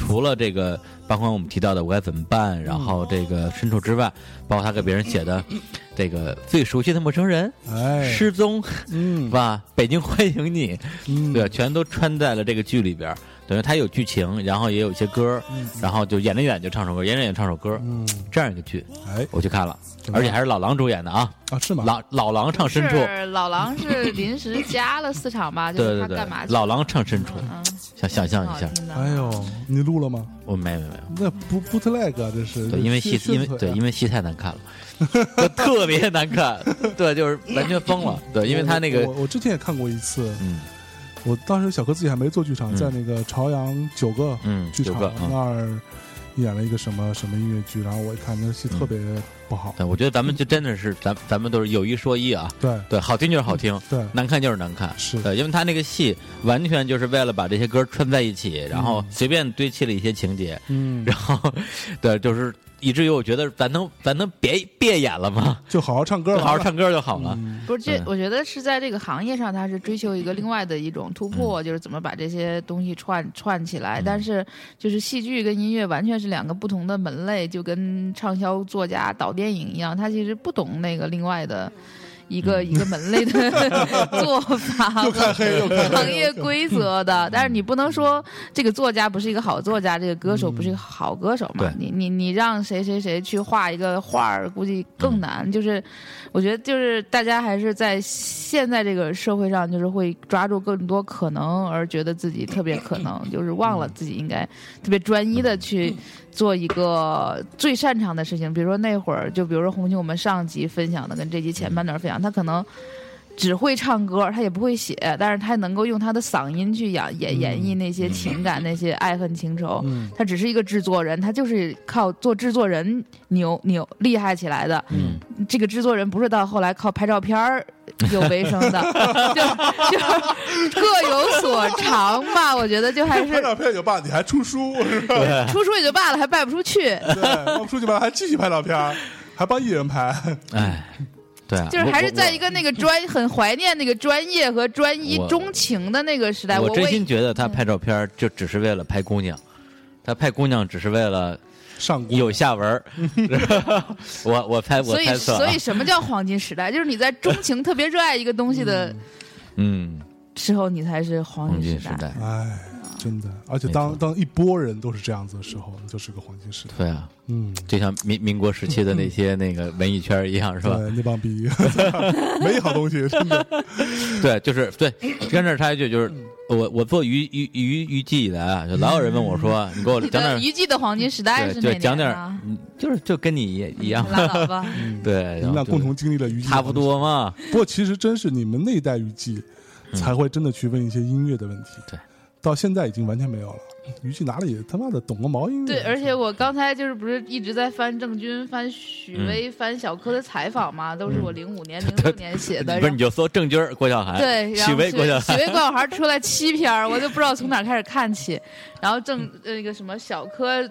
除了这个，包括我们提到的《我该怎么办》，然后这个《深处》之外，包括他给别人写的这个最熟悉的陌生人、哎，失踪，嗯是吧？北京欢迎你，嗯，对，全都穿在了这个剧里边儿。等于他有剧情，然后也有一些歌，然后就演着演就唱首歌，演着演唱首歌，嗯，这样一个剧，哎，我去看了，而且还是老狼主演的啊，啊，是吗？老老狼唱深处，是老狼是临时加了四场吧？<laughs> 就是对对对他干嘛，去？老狼唱深处，嗯，想想象一下，哎呦，你录了吗？我没没没。有。那不 bootleg 啊，这是对，因为戏，因为对，因为为戏太难看了，就特别难看，对，就是完全疯了，对，因为他那个我，我之前也看过一次，嗯。我当时小柯自己还没做剧场，嗯在那个朝阳九个嗯，剧场那儿演了一个什么什么音乐剧，然后我一看那戏特别不好，对，我觉得咱们就真的是咱咱们都是有一说一啊，对。对，好听就是好听，对，难看就是难看，是。对，因为他那个戏完全就是为了把这些歌串在一起，然后随便堆砌了一些情节，嗯，然后对，就是以至于我觉得咱能咱能别别演了吗？就好好唱歌好好唱歌就好了。嗯不是这，我觉得是在这个行业上，他是追求一个另外的一种突嗯破，就是怎么把这些东西串串起来。但是，就是戏剧跟音乐完全是两个不同的门类，就跟畅销作家导电影一样，他其实不懂那个另外的。一个一个门类的 <laughs> 做法又看黑又看行业规则的，但是你不能说这个作家不是一个好作家，这个歌手不是一个好歌手嘛。对？你你你让谁谁谁去画一个画儿，估计更难。就是我觉得，就是大家还是在现在这个社会上，就是会抓住更多可能，而觉得自己特别可能，就是忘了自己应该特别专一的去做一个最擅长的事情。比如说那会儿，就比如说红星，我们上集分享的跟这集前半段分享，他可能。只会唱歌，他也不会写，但是他能够用他的嗓音去演演演绎那些情感、那些爱恨情仇。嗯他只是一个制作人，他就是靠做制作人牛牛厉害起来的。嗯，这个制作人不是到后来靠拍照片儿有为生的，<laughs> 就就各有所长吧。<laughs> 我觉得就还是拍照片就罢，你还出书是吧？出书也就罢了，还卖不出去。对，出去吧，还继续拍照片，还帮艺人拍，哎，对啊，就是还是在一个那个专很怀念那个专业和专一钟情的那个时代。我真心觉得他拍照片就只是为了拍姑娘，他拍姑娘只是为了上有下文儿。<laughs> <laughs> 我我猜我所以猜测啊，所以什么叫黄金时代？就是你在钟情特别热爱一个东西的嗯，时候，你才是黄黄金时代。金时代，哎，真的，而且当当一波人都是这样子的时候，就是个黄金时代。对啊，嗯，就像民民国时期的那些那个文艺圈一样，是吧？对，那帮逼 <laughs> 没好东西，真的。<laughs> 对，就是对。跟这儿插一句，就是我我做娱娱娱娱记以来啊，就老有人问我说，你给我讲点儿，娱记的黄金时代对，是哪就讲点就是就跟你一样，拉倒吧。<laughs> 对，你们俩共同经历了娱记，差不。多嘛。不过其实真是你们那一代娱记，才会真的去问一些音乐的问题。对，到现在已经完全没有了。你去哪里他妈的懂个毛音乐？对，而且我刚才就是不是一直在翻郑钧、翻许嗯巍、翻小柯的采访嘛，都是我零五年、<laughs> 零六年写的。不是，你就搜郑钧、郭晓涵，对，许巍、郭晓涵，许巍、郭晓涵出来七篇，我就不知道从哪开始看起。然后郑呃那个什么小柯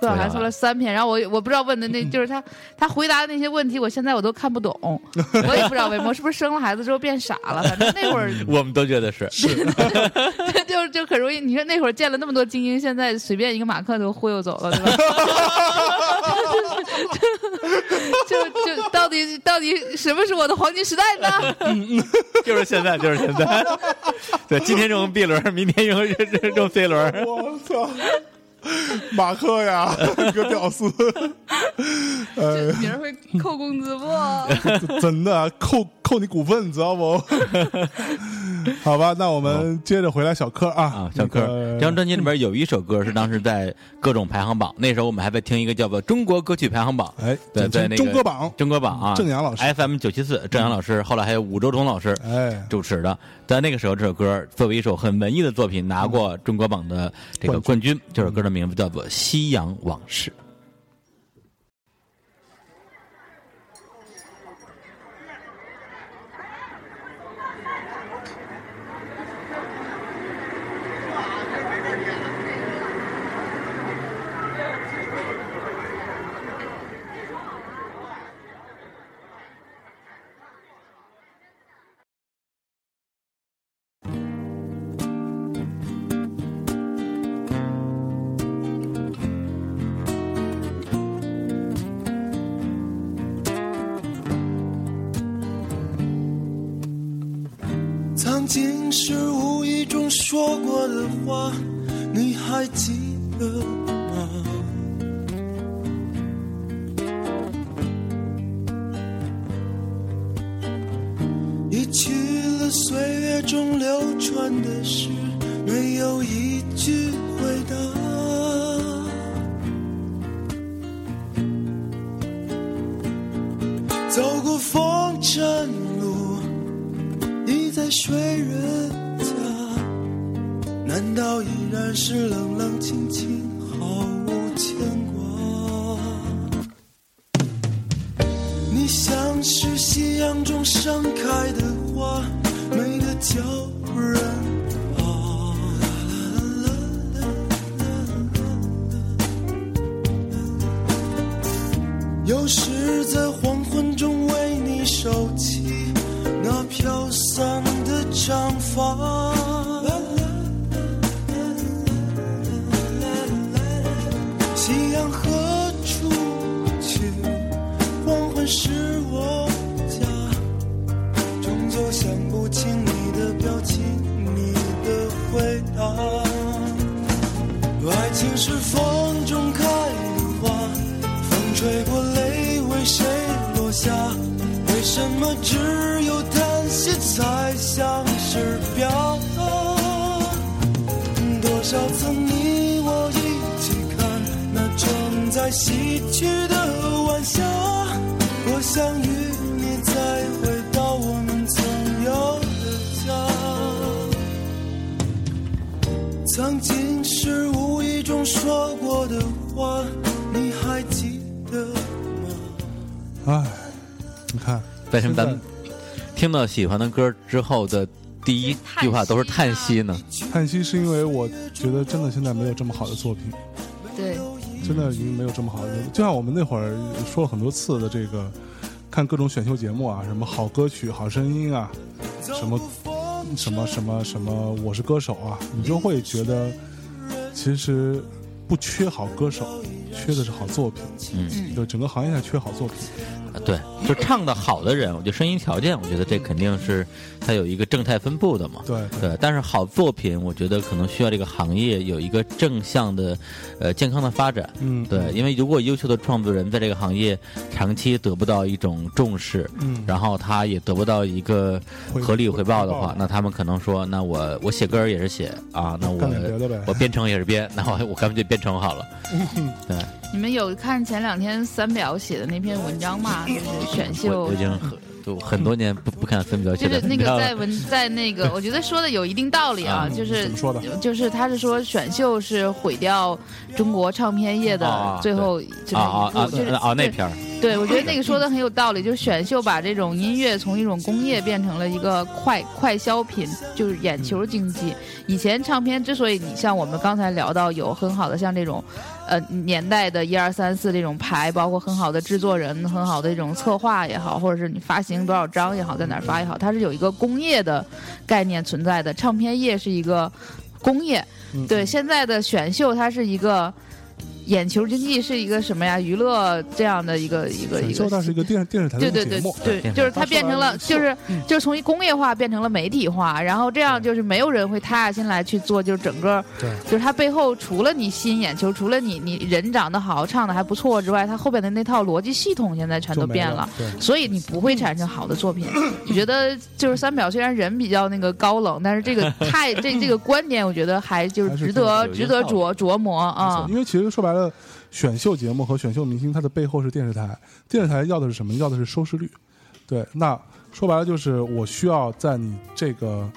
郭晓涵说了三篇，然后我我不知道问的那 <laughs> 就是他他回答的那些问题，我现在我都看不懂，我也不知道为什么，是不是生了孩子之后变傻了？反正那会儿 <laughs> 我们都觉得是，就就很容易。你说那会儿见了那么多精英，现在随便一个马克都忽悠走了，对吧？就就到底到底什么是我的黄金时代呢？嗯就是现在，就是现在。对，今天用 B 轮，明天用用用 C 轮。我操，<laughs> 马克呀，<laughs> 你个屌丝！<laughs> 呃，别人会扣工资不？真的啊扣扣你股份，你知道不？<laughs> 好吧，那我们接着回来小柯啊啊，小柯，那个这张专辑里边有一首歌是当时在各种排行榜，那时候我们还在听一个叫做《中国歌曲排行榜》，哎，对，简称在那个中歌榜，中歌榜啊，郑阳老师 FM 九七四，郑阳老师，后来还有武周彤老师哎，主持的，在那个时候，这首歌作为一首很文艺的作品，拿过中国榜的这个冠军。这首歌的名字叫做《夕阳往事》。喜欢的歌之后的第一句话都是叹息呢？叹息是因为我觉得真的现在没有这么好的作品，对，真的已经没有这么好的。就像我们那会儿说了很多次的这个，看各种选秀节目啊，什么好歌曲、好声音啊，什么什么什么什么我是歌手啊，你就会觉得其实不缺好歌手，缺的是好作品。嗯，就整个行业上缺好作品。啊对，就唱的好的人，我觉得声音条件，我觉得这肯定是它有一个正态分布的嘛。对对，但是好作品，我觉得可能需要这个行业有一个正向的、呃健康的发展。嗯对，因为如果优秀的创作人在这个行业长期得不到一种重视，嗯然后他也得不到一个合理回报的，话那他们可能说，那我我写歌儿也是写啊，那我我编程也是编，那我我干脆编程好了。<laughs> 对，你们有看前两天三表写的那篇文章吗？就是选秀。我已，经很就很多年不不看三表写的，就是那个 <laughs> 在文在那个，<laughs> 我觉得说的有一定道理啊，嗯就是怎么说的就是他是说选秀是毁掉中国唱片业啊的最后这啊啊啊啊那篇儿。对，我觉得那个说的很有道理，就是选秀把这种音乐从一种工业变成了一个快快消品，就是眼球经济。以前唱片之所以你像我们刚才聊到有很好的像这种，呃年代的一二三四这种牌，包括很好的制作人、很好的这种策划也好，或者是你发行多少张也好，在哪儿发也好，它是有一个工业的概念存在的。唱片业是一个工业，嗯对现在的选秀，它是一个眼球经济，是一个什么呀？娱乐这样的一个一个一个它是一个电视电视台的对对对，对，就是它变成了，就是就是从一工业化变成了媒体化，然后这样就是没有人会踏下心来去做，就是整个对就是它背后除了你吸引眼球，除了你你人长得好，唱的还不错之外，它后边的那套逻辑系统现在全都变了。。对，所以你不会产生好的作品。我觉得就是三表虽然人比较那个高冷，但是这个太这这个观点，我觉得还就是值得值得琢琢磨啊。因为其实说白了，选秀节目和选秀明星，它的背后是电视台，电视台要的是什么？要的是收视率。对，那说白了就是我需要在你这个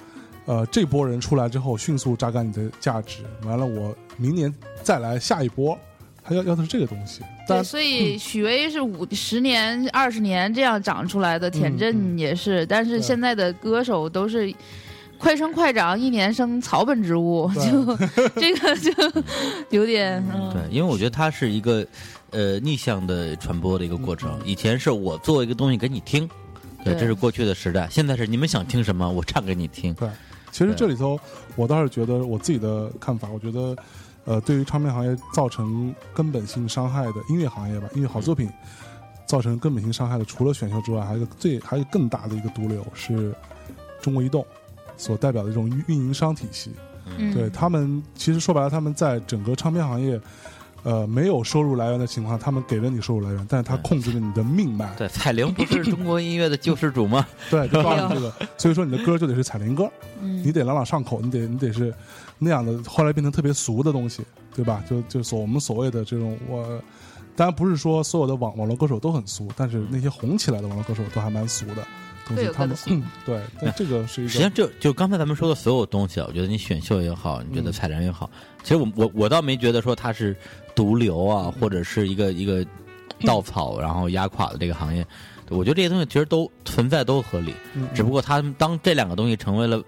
呃这波人出来之后，迅速榨干你的价值，完了我明年再来下一波，他要要的是这个东西。对，所以许巍是五十年、二十年这样长出来的，田嗯震也是，但是现在的歌手都是。快生快长，一年生草本植物，就 <laughs> 这个就有点嗯，对，因为我觉得它是一个呃逆向的传播的一个过程。以前是我做一个东西给你听，对，对。这是过去的时代。现在是你们想听什么，我唱给你听。对，其实这里头我倒是觉得我自己的看法，我觉得呃，对于唱片行业造成根本性伤害的音乐行业吧，音乐好作品造成根本性伤害的，除了选秀之外，还有一个最还有一个更大的一个毒瘤是中国移动所代表的这种运运营商体系。嗯对他们，其实说白了，他们在整个唱片行业。呃，没有收入来源的情况下，他们给了你收入来源，但是他控制了你的命脉，对，彩铃不是中国音乐的救世主吗？<laughs> 对，就告诉你这个，<laughs> 所以说你的歌就得是彩铃歌，嗯你得朗朗上口，你得你得是那样的，后来变成特别俗的东西，对吧？就就所我们所谓的这种我，当然不是说所有的网网络歌手都很俗，但是那些红起来的网络歌手都还蛮俗的东各有，西他们各的性对，那这个是一实际上就就就刚才咱们说的所有东西啊，我觉得你选秀也好，你觉得嗯彩铃也好，其实我我我倒没觉得说它是毒瘤啊，或者是一个一个稻草，然后压垮的这个行业。我觉得这些东西其实都存在，都合理，嗯只不过他们当这两个东西成为了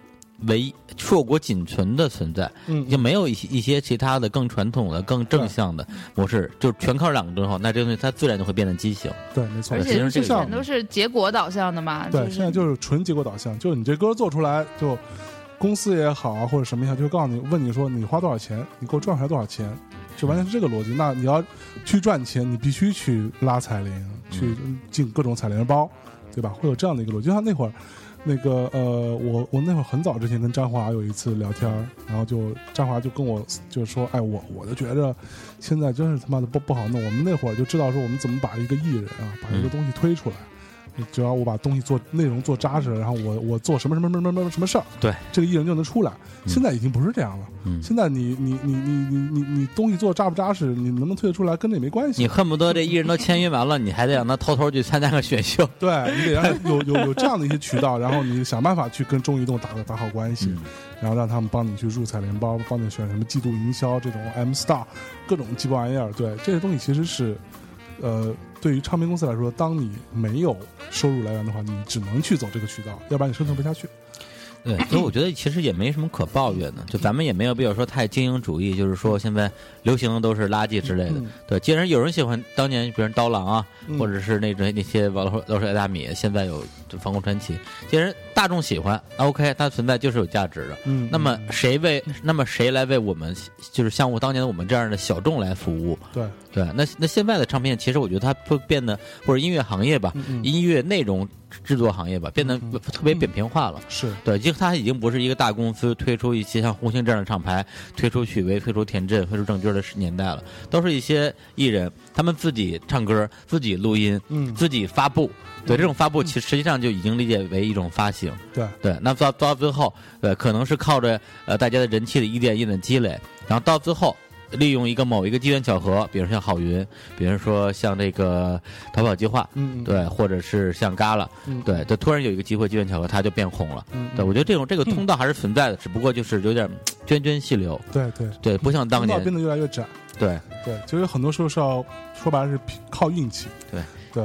唯一硕果仅存的存在，嗯就没有一些一些其他的更传统的、更正向的模式，就全靠两个之后，那这东西它自然就会变得畸形。对，没错而，且之前都是结果导向的嘛，对，就是现在就是纯结果导向，就是你这歌做出来，就公司也好啊，或者什么也好，就告诉你，问你说你花多少钱，你给我赚回来多少钱，就完全是这个逻辑。那你要去赚钱，你必须去拉彩铃，去进各种彩铃包，对吧？会有这样的一个逻辑。就像那会儿，那个呃，我我那会儿很早之前跟张华有一次聊天儿，然后就张华就跟我就说，哎，我我就觉着现在真是他妈的不不好弄。我们那会儿就知道说我们怎么把一个艺人啊，把一个东西推出来。只要我把东西做内容做扎实，然后我我做什么什么什么什么什么事儿，对，这个艺人就能出来。现在已经不是这样了。嗯现在你你你你你你你东西做扎不扎实，你能不能推得出来，跟这也没关系。你恨不得这艺人都签约完了，你还得让他偷偷去参加个选秀。对你得让他有有有这样的一些渠道，然后你想办法去跟中移动打个打好关系，嗯然后让他们帮你去入彩联包，帮你选什么季度营销这种 M Star 各种鸡巴玩意儿。对这些东西其实是，呃，对于唱片公司来说，当你没有收入来源的话，你只能去走这个渠道，要不然你生存不下去。对，所以我觉得其实也没什么可抱怨的，就咱们也没有必要说太精英主义，就是说现在流行的都是垃圾之类的。嗯对，既然有人喜欢当年，比如刀郎啊，嗯或者是那种那些老老水大米，现在有这防空传奇，既然大众喜欢那，OK，它存在就是有价值的。嗯，那么谁为那么谁来为我们就是像我当年我们这样的小众来服务？对，对，那那现在的唱片，其实我觉得它会变得，或者音乐行业吧，音乐内容制作行业吧，变得嗯特别扁平化了。是对，就它已经不是一个大公司推出一些像红星这样的厂牌，推出许巍、推出田震、推出郑钧的年代了，都是一些艺人他们自己唱歌、自己录音、嗯自己发布。对，这种发布其实实际上就已经理解为一种发行。对对，那到到最后，呃，可能是靠着呃大家的人气的一点一点积累，然后到最后。利用一个某一个机缘巧合，比如像郝云，比如说像这个逃跑计划，嗯嗯。对，或者是像旮旯，嗯。对，就突然有一个机会，机缘巧合，他就变红了。嗯对，我觉得这种这个通道还是存在的，只不过就是有点嗯。<tsk> 涓涓细流。对对，对，不像当年。变，得越来越窄。对，对，就是很多时候是要说白了是靠运气。对。对，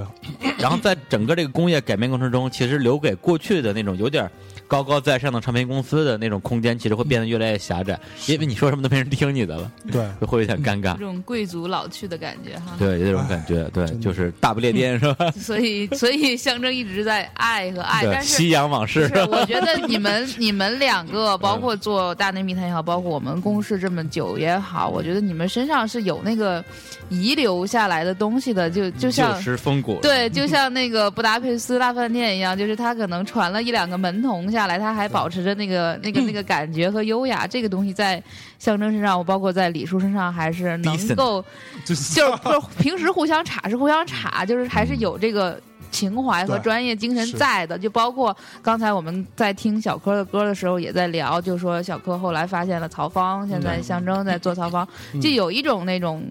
然后在整个这个工业改变过程中，其实留给过去的那种有点高高在上的唱片公司的那种空间，其实会变得越来越狭窄，因为你说什么都没人听你的了，对，就会有点尴尬这。种贵族老去的感觉哈。对，有这种感觉，对，就是大不列颠是吧？<laughs> 所以所以象征一直在爱和爱，对，但是夕阳往事，我觉得你们 <laughs> 你们两个，包括做大内密探也好，包括我们共事这么久也好，我觉得你们身上是有那个遗留下来的东西的，就就像旧时风骨。对，就像那个布达佩斯大饭店一样，就是他可能传了一两个门童下来，他还保持着那个 <laughs> 那个那个感觉和优雅。这个东西在象征身上，我包括在李叔身上，还是能够，<laughs> 就是就是平时互相插是互相插，<laughs> 就是还是有这个。情怀和专业精神在的，就包括刚才我们在听小柯的歌的时候，也在聊，就说小柯后来发现了曹芳，现在象征在做曹芳，嗯就有一种那种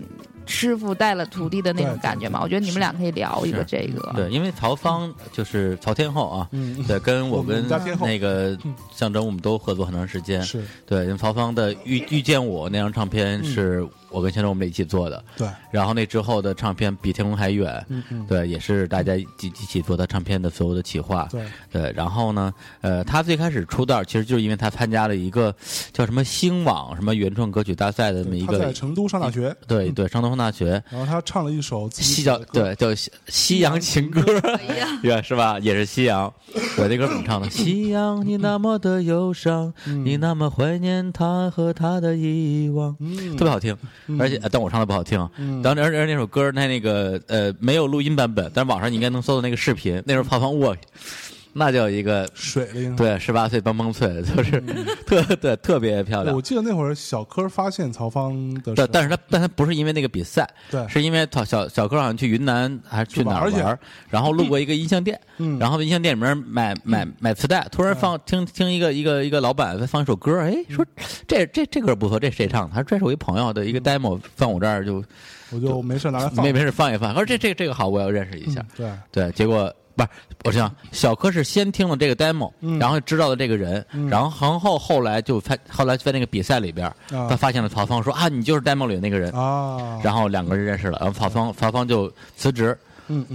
师傅带了徒弟的那种感觉嘛。我觉得你们俩可以聊一个这个。对，因为曹芳就是曹天后啊，嗯，对，跟我跟那个嗯象征，我们都合作很长时间。是对，因为曹芳的《遇遇见我》那张唱片嗯是我跟先生我们一起做的，对，然后那之后的唱片《比天空还远》，嗯嗯，对，也是大家一起一起做的唱片的所有的企划。对，对，然后呢，呃，他最开始出道其实就是因为他参加了一个叫什么星网什么原创歌曲大赛的这么一个，他在成都上大学，对对，上东上大学。然后他唱了一首西叫对叫西西洋情歌，<laughs> 对是吧？也是西洋，对，那歌怎么唱的？<laughs> 夕阳，你那么的忧伤，你那么怀念他和他的遗忘，嗯。特别好听。而且，呃但我唱的不好听。嗯当时，而且那首歌，那那个呃没有录音版本，但网上你应该能搜到那个视频。那时候曹芳哇，那叫一个水灵。对十八岁蹦蹦脆，就是特对特别漂亮我。记得那会儿小柯发现曹芳的时但是他但他不是因为那个比赛，对是因为他小小柯好像去云南还是去哪儿玩玩，然后路过一个音像店，嗯然后音像店里面买买买磁带，突然放听听一个一个一个老板在放一首歌，哎，说这这这歌不错，这谁唱的？他说这是我一朋友的一个 demo，放我这儿就我就没事拿来放。没没事放一放。他说这这这个好，我要认识一下。对，对，结果不是我这样，小柯是先听了这个 demo，、嗯。然后知道了这个人，然后然后后来就发，后来在那个比赛里边，啊。他发现了曹芳，说啊，你就是 demo 里的那个人，啊，然后两个人认识了，然后曹芳曹芳就辞职，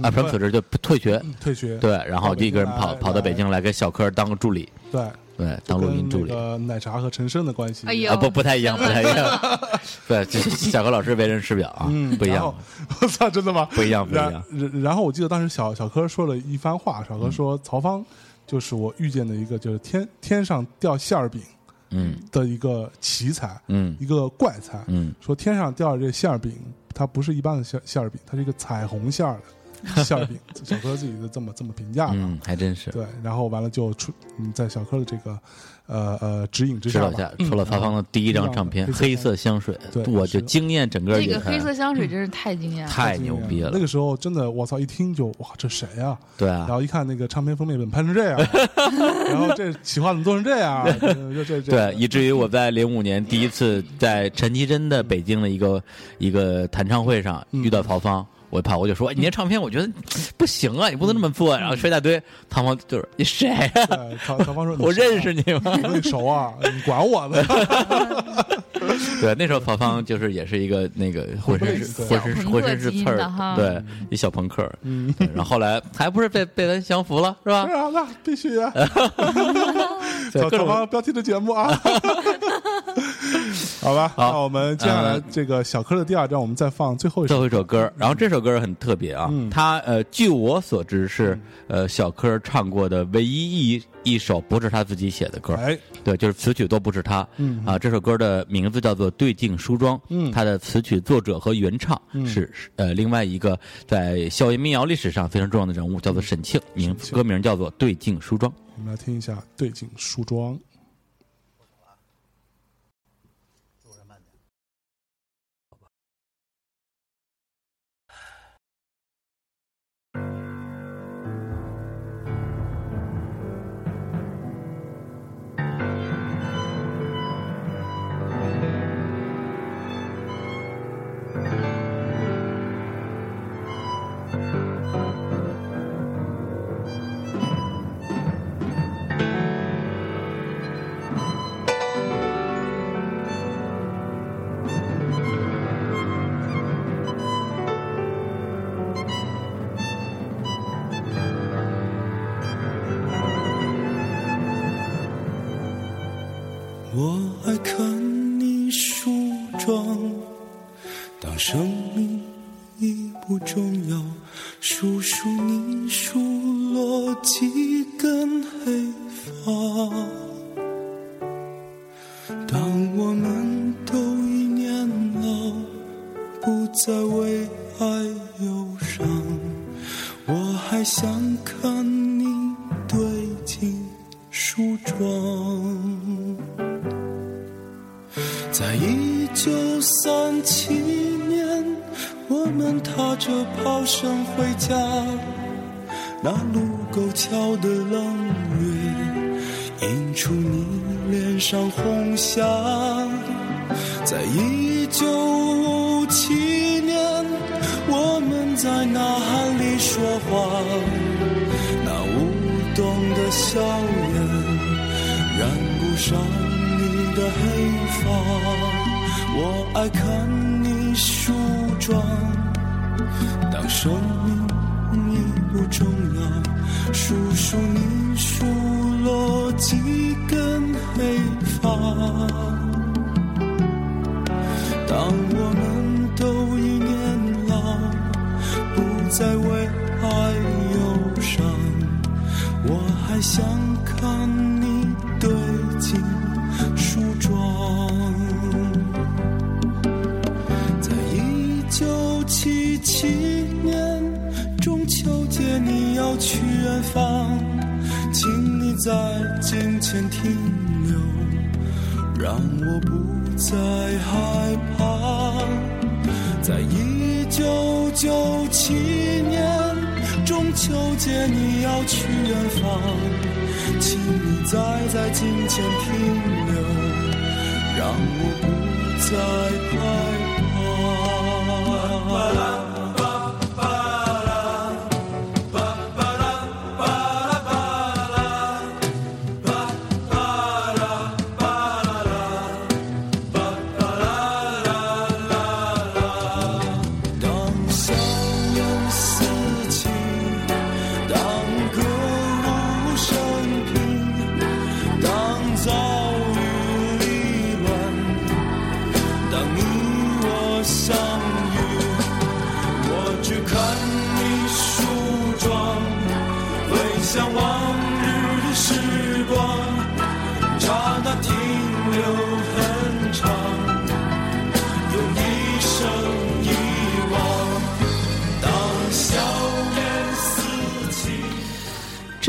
啊，不是辞职就退学，退学，对，然后就一个人跑跑到北京来给小柯当个助理，对，对，当录音助理跟那。个奶茶和陈升的关系，啊，不不太一样，不太一样。<laughs> 对，这小柯老师为人师表啊，嗯，不一样。我操，真的吗？不一样不一样然然然后我记得当时小小柯说了一番话，小柯说曹芳就是我遇见的一个就是天天上掉馅儿饼嗯的一个奇才，嗯一个怪才。嗯，说天上掉的这馅儿饼，它不是一般的馅馅儿饼，它是一个彩虹馅儿的馅儿饼。小柯自己的这么这么评价嘛。嗯，还真是。对，然后完了就出，嗯，在小柯的这个呃呃指引之下吧，指导下出了曹芳的第一张唱片《嗯黑色香水对》，我就惊艳整个这个，黑色香水真是太惊艳了。太牛逼了那。个时候真的，我操！一听就哇，这谁呀、对啊，然后一看那个唱片封面怎么拍成这样，<laughs> 然后这企划怎么做成这样？<laughs> 这这这对，以至于我在零五年第一次在陈绮贞的北京的一个一个弹唱会上嗯遇到曹芳。我怕我就说：“哎你这唱片我觉得不行啊，你不能这么做。”然后说一大堆，唐芳就是你谁呀、对曹曹芳说：“ <laughs> 我认识你你吗你熟啊，你管我呢？<laughs> <laughs> 对，那时候曹芳就是也是一个那个 <laughs> 浑身是浑身浑身是刺儿，对，一小朋克。嗯，对然后后来还不是被被咱降服了，是吧对？<laughs> 啊，那必须啊！对各种曹曹芳标题的节目啊，好吧，好那我们接下来呃这个小柯的第二章，我们再放最后一最首后一首歌，然后这首歌很特别啊，嗯它呃，据我所知是呃小柯唱过的唯一一一首不是他自己写的歌，哎，对，就是词曲都不是他，嗯。啊，这首歌的名字叫做《对镜梳妆》，嗯。它的词曲作者和原唱嗯。是是呃另外一个在校园民谣历史上非常重要的人物，叫做沈庆，名歌名叫做《对镜梳妆》。我们来听一下《对镜梳妆》。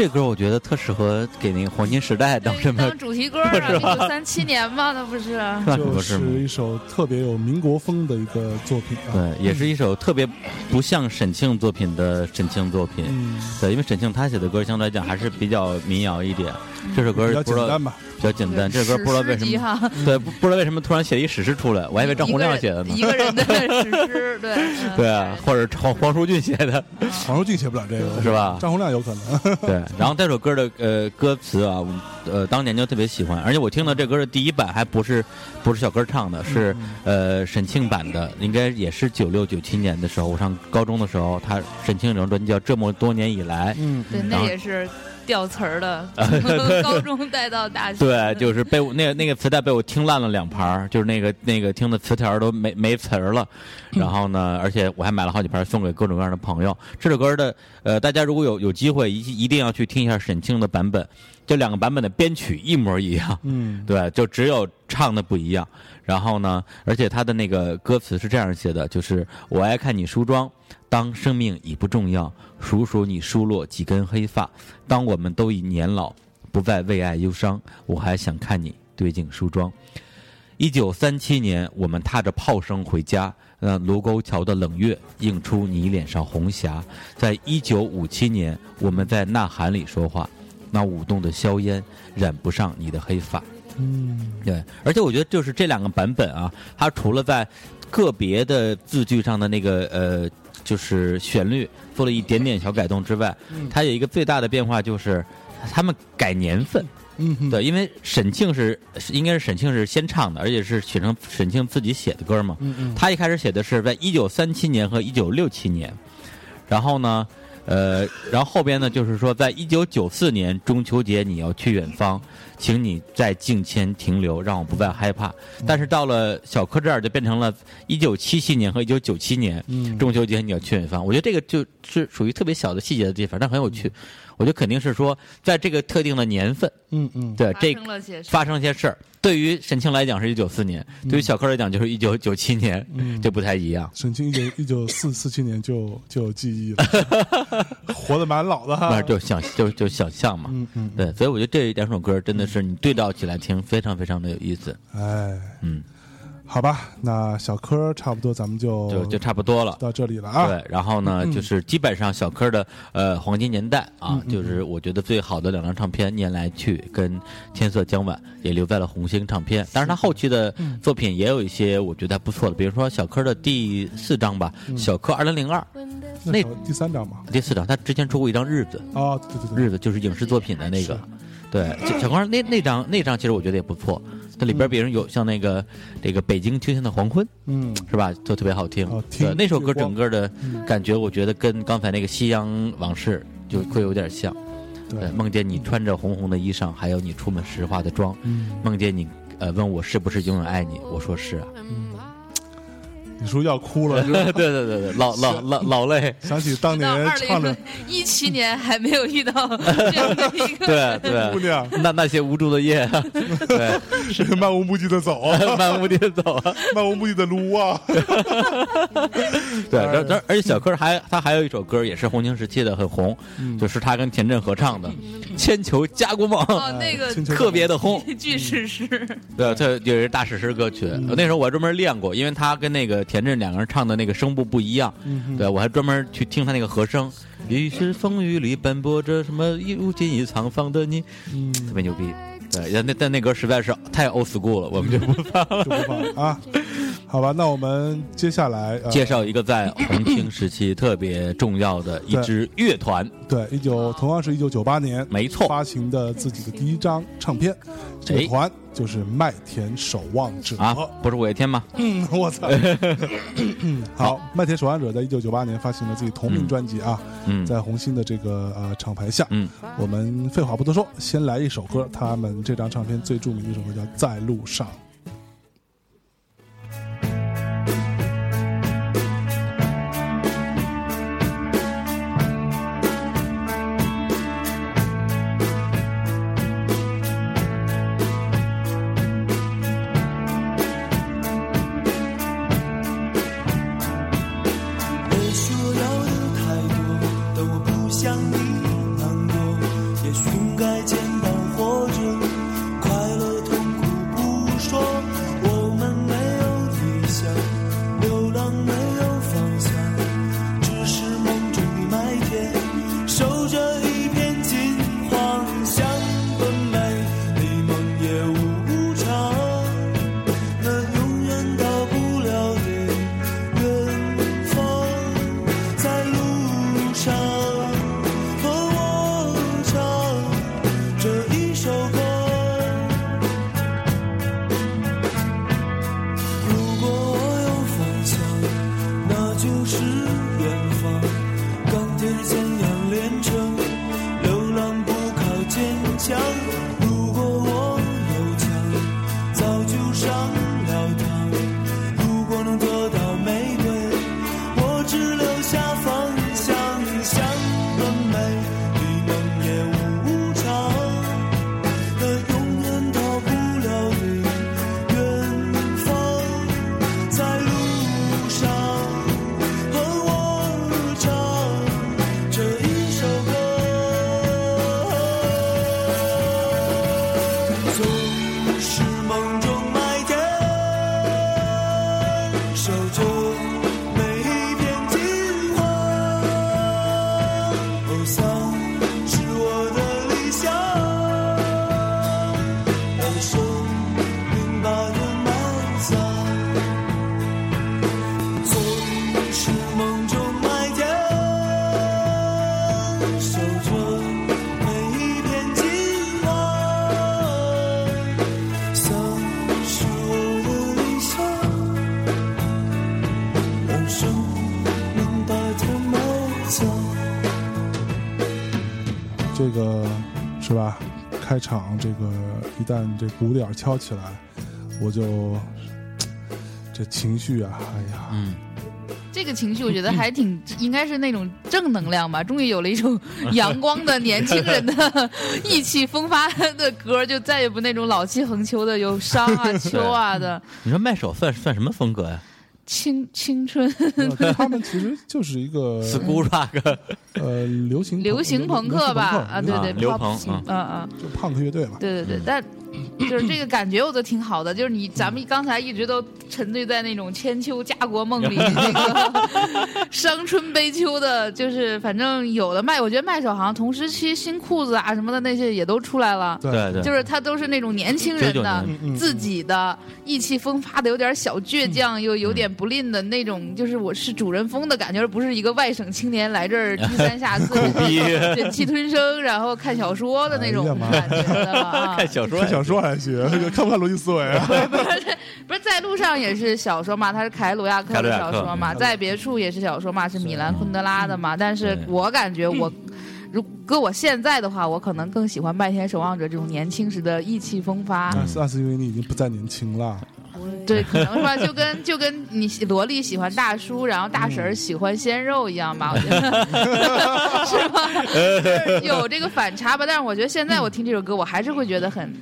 这歌我觉得特适合给那个黄金时代当什么当主题歌啊？<laughs> 一九三七年嘛，那不是？算就不是？是一首特别有民国风的一个作品啊。对，也是一首特别不像沈庆作品的沈庆作品。嗯，对，因为沈庆他写的歌相对来讲还是比较民谣一点。这首歌比较不知道简单吧。比较简单，这首歌不知道为什么，对，不不知道为什么突然写一史诗出来，我还以为张洪亮写的呢一。个人的史诗，对 <laughs> 嗯对啊，或者黄黄舒骏写的，黄舒骏写不了这个，是吧张洪亮有可能。对。然后这首歌的呃歌词啊，呃当年就特别喜欢，而且我听到这歌的第一版还不是不是小哥唱的，是呃沈庆版的，应该也是九六九七年的时候，我上高中的时候，他沈庆有张专辑叫《这么多年以来》，嗯，对，那也是掉词儿的，<laughs> 高中带到大学，对，就是被我那个那个磁带被我听烂了两盘儿，就是那个那个听的词条都没没词儿了。然后呢，而且我还买了好几盘送给各种各样的朋友。这首歌的呃，大家如果有有机会，一一定要去听一下沈清的版本，这两个版本的编曲一模一样。嗯，对，就只有唱的不一样。然后呢，而且他的那个歌词是这样写的，就是我爱看你梳妆，当生命已不重要，数数你疏落几根黑发。当我们都已年老，不再为爱忧伤，我还想看你对镜梳妆。一九三七年，我们踏着炮声回家，那卢沟桥的冷月映出你脸上红霞。在一九五七年，我们在呐喊里说话，那舞动的硝烟染不上你的黑发。嗯，对，而且我觉得就是这两个版本啊，它除了在个别的字句上的那个呃，就是旋律做了一点点小改动之外，它有一个最大的变化就是他们改年份。嗯，对，因为沈庆是是应该是沈庆是先唱的，而且是写成沈庆自己写的歌嘛。嗯嗯，他一开始写的是在一九三七年和一九六七年，然后呢，呃，然后后边呢，就是说，在一九九四年中秋节你要去远方，请你在镜前停留，让我不再害怕。但是到了小柯这儿，就变成了一九七七年和一九九七年嗯中秋节你要去远方。我觉得这个就是属于特别小的细节的地方，但很有趣。我觉得肯定是说，在这个特定的年份，嗯嗯，对这发生了些事发生了些事儿。对于沈清来讲是一九四年，对于小柯来讲就是一九九七年，嗯就不太一样。沈清一九一九四四七年就 <laughs> 就有记忆了，活得蛮老的哈那。就想就就想象嘛，嗯嗯，对，所以我觉得这两首歌真的是你对照起来听，非常非常的有意思，哎，嗯，好吧，那小柯差不多咱们就就就差不多了。到这里了啊。对，然后呢，就是基本上小柯的呃黄金年代啊，嗯就是我觉得最好的两张唱片《念来去》跟《天色将晚》也留在了红星唱片。但是，他后期的嗯作品也有一些我觉得还不错的，比如说小柯的第四张吧，嗯。小柯二零零二那第三张嘛。第四张，他之前出过一张《日子》，哦，对对对，日子就是影视作品的那个。是，对，小小光那那张那张其实我觉得也不错，它里边别人有像那个这个北京秋天的黄昏嗯，是吧，都特别好听哦，听对，那首歌整个的嗯。感觉，我觉得跟刚才那个夕阳往事就会有点像，对，对，梦见你穿着红红的衣裳，还有你出门时化的妆，嗯，梦见你呃问我是不是永远爱你，我说是啊，你说要哭了，<laughs> 对对对对，老老老老泪，想起当年唱的零一七年还没有遇到这样的一个对对，姑娘，那那些无助的夜，<laughs> 对，是漫无目的的走。啊，漫无目的的走。啊。<laughs> 漫无目的的撸啊，对，然后然而且小柯还他还有一首歌也是红星时期的很红，嗯。就是他跟田震合唱的《千秋家国梦》，哦，那个特别的红。巨史诗，对，这也是大史诗歌曲。那时候我专门练过，因为他跟那个田震两个人唱的那个声部不一样。嗯对我还专门去听他那个和声。于是风雨里奔波着什么一如今已沧桑的你，嗯，特别牛逼。对，那但那歌实在是太 old school 了，我们就不 <laughs> 放了。就不放了啊。好吧，那我们接下来呃介绍一个在红星时期特别重要的一支乐团，对一九同样是一九九八年没错，发行的自己的第一张唱片，这个团就是麦田守望者啊，不是五月天吗？嗯，我操！<laughs> 好，麦田守望者在一九九八年发行了自己同名专辑啊，嗯在红星的这个呃厂牌下，嗯，我们废话不多说，先来一首歌，他们这张唱片最著名的一首歌叫《在路上》。开场这个一旦这鼓点敲起来，我就这情绪啊，哎呀，嗯，这个情绪我觉得还挺 <laughs> 应该是那种正能量吧，终于有了一种阳光的年轻人的 <laughs> 意气风发的歌，就再也不那种老气横秋的有伤啊、<laughs> 秋啊的。你说麦手算算什么风格呀青青春呃他们其实就是一个？<laughs> school rock <laughs> 呃流行流行朋克吧？啊，对对，啊刘 pop 鹏嗯就 punk 乐队嘛。对对对，但就是这个感觉我都挺好的，就是你咱们刚才一直都沉醉在那种千秋家国梦里，那个 <laughs> 伤春悲秋的，就是反正有的卖，我觉得卖手好像同时期新裤子啊什么的那些也都出来了。对对，就是他都是那种年轻人的嗯自己的意气风发的，有点小倔强，又有点不吝的那种，就是我是主人风的感觉，而不是一个外省青年来这儿低三下四、<laughs> 逼忍气吞声，然后看小说的那种感觉啊。看小说看小说还行，看不看逻辑思维啊？<laughs> 不是在路上也是小说嘛，他是凯鲁亚克的小说嘛，嗯在别处也是小说嘛，是米兰昆德拉的嘛。但是我感觉我，如搁我现在的话，我可能更喜欢《麦田守望者》这种年轻时的意气风发。那是那是因为你已经不再年轻了。对，可能是吧，就跟就跟你萝莉喜欢大叔，然后大婶儿喜欢鲜肉一样吧，我觉得 <laughs> 是吧？有这个反差吧。但是我觉得现在我听这首歌，我还是会觉得很，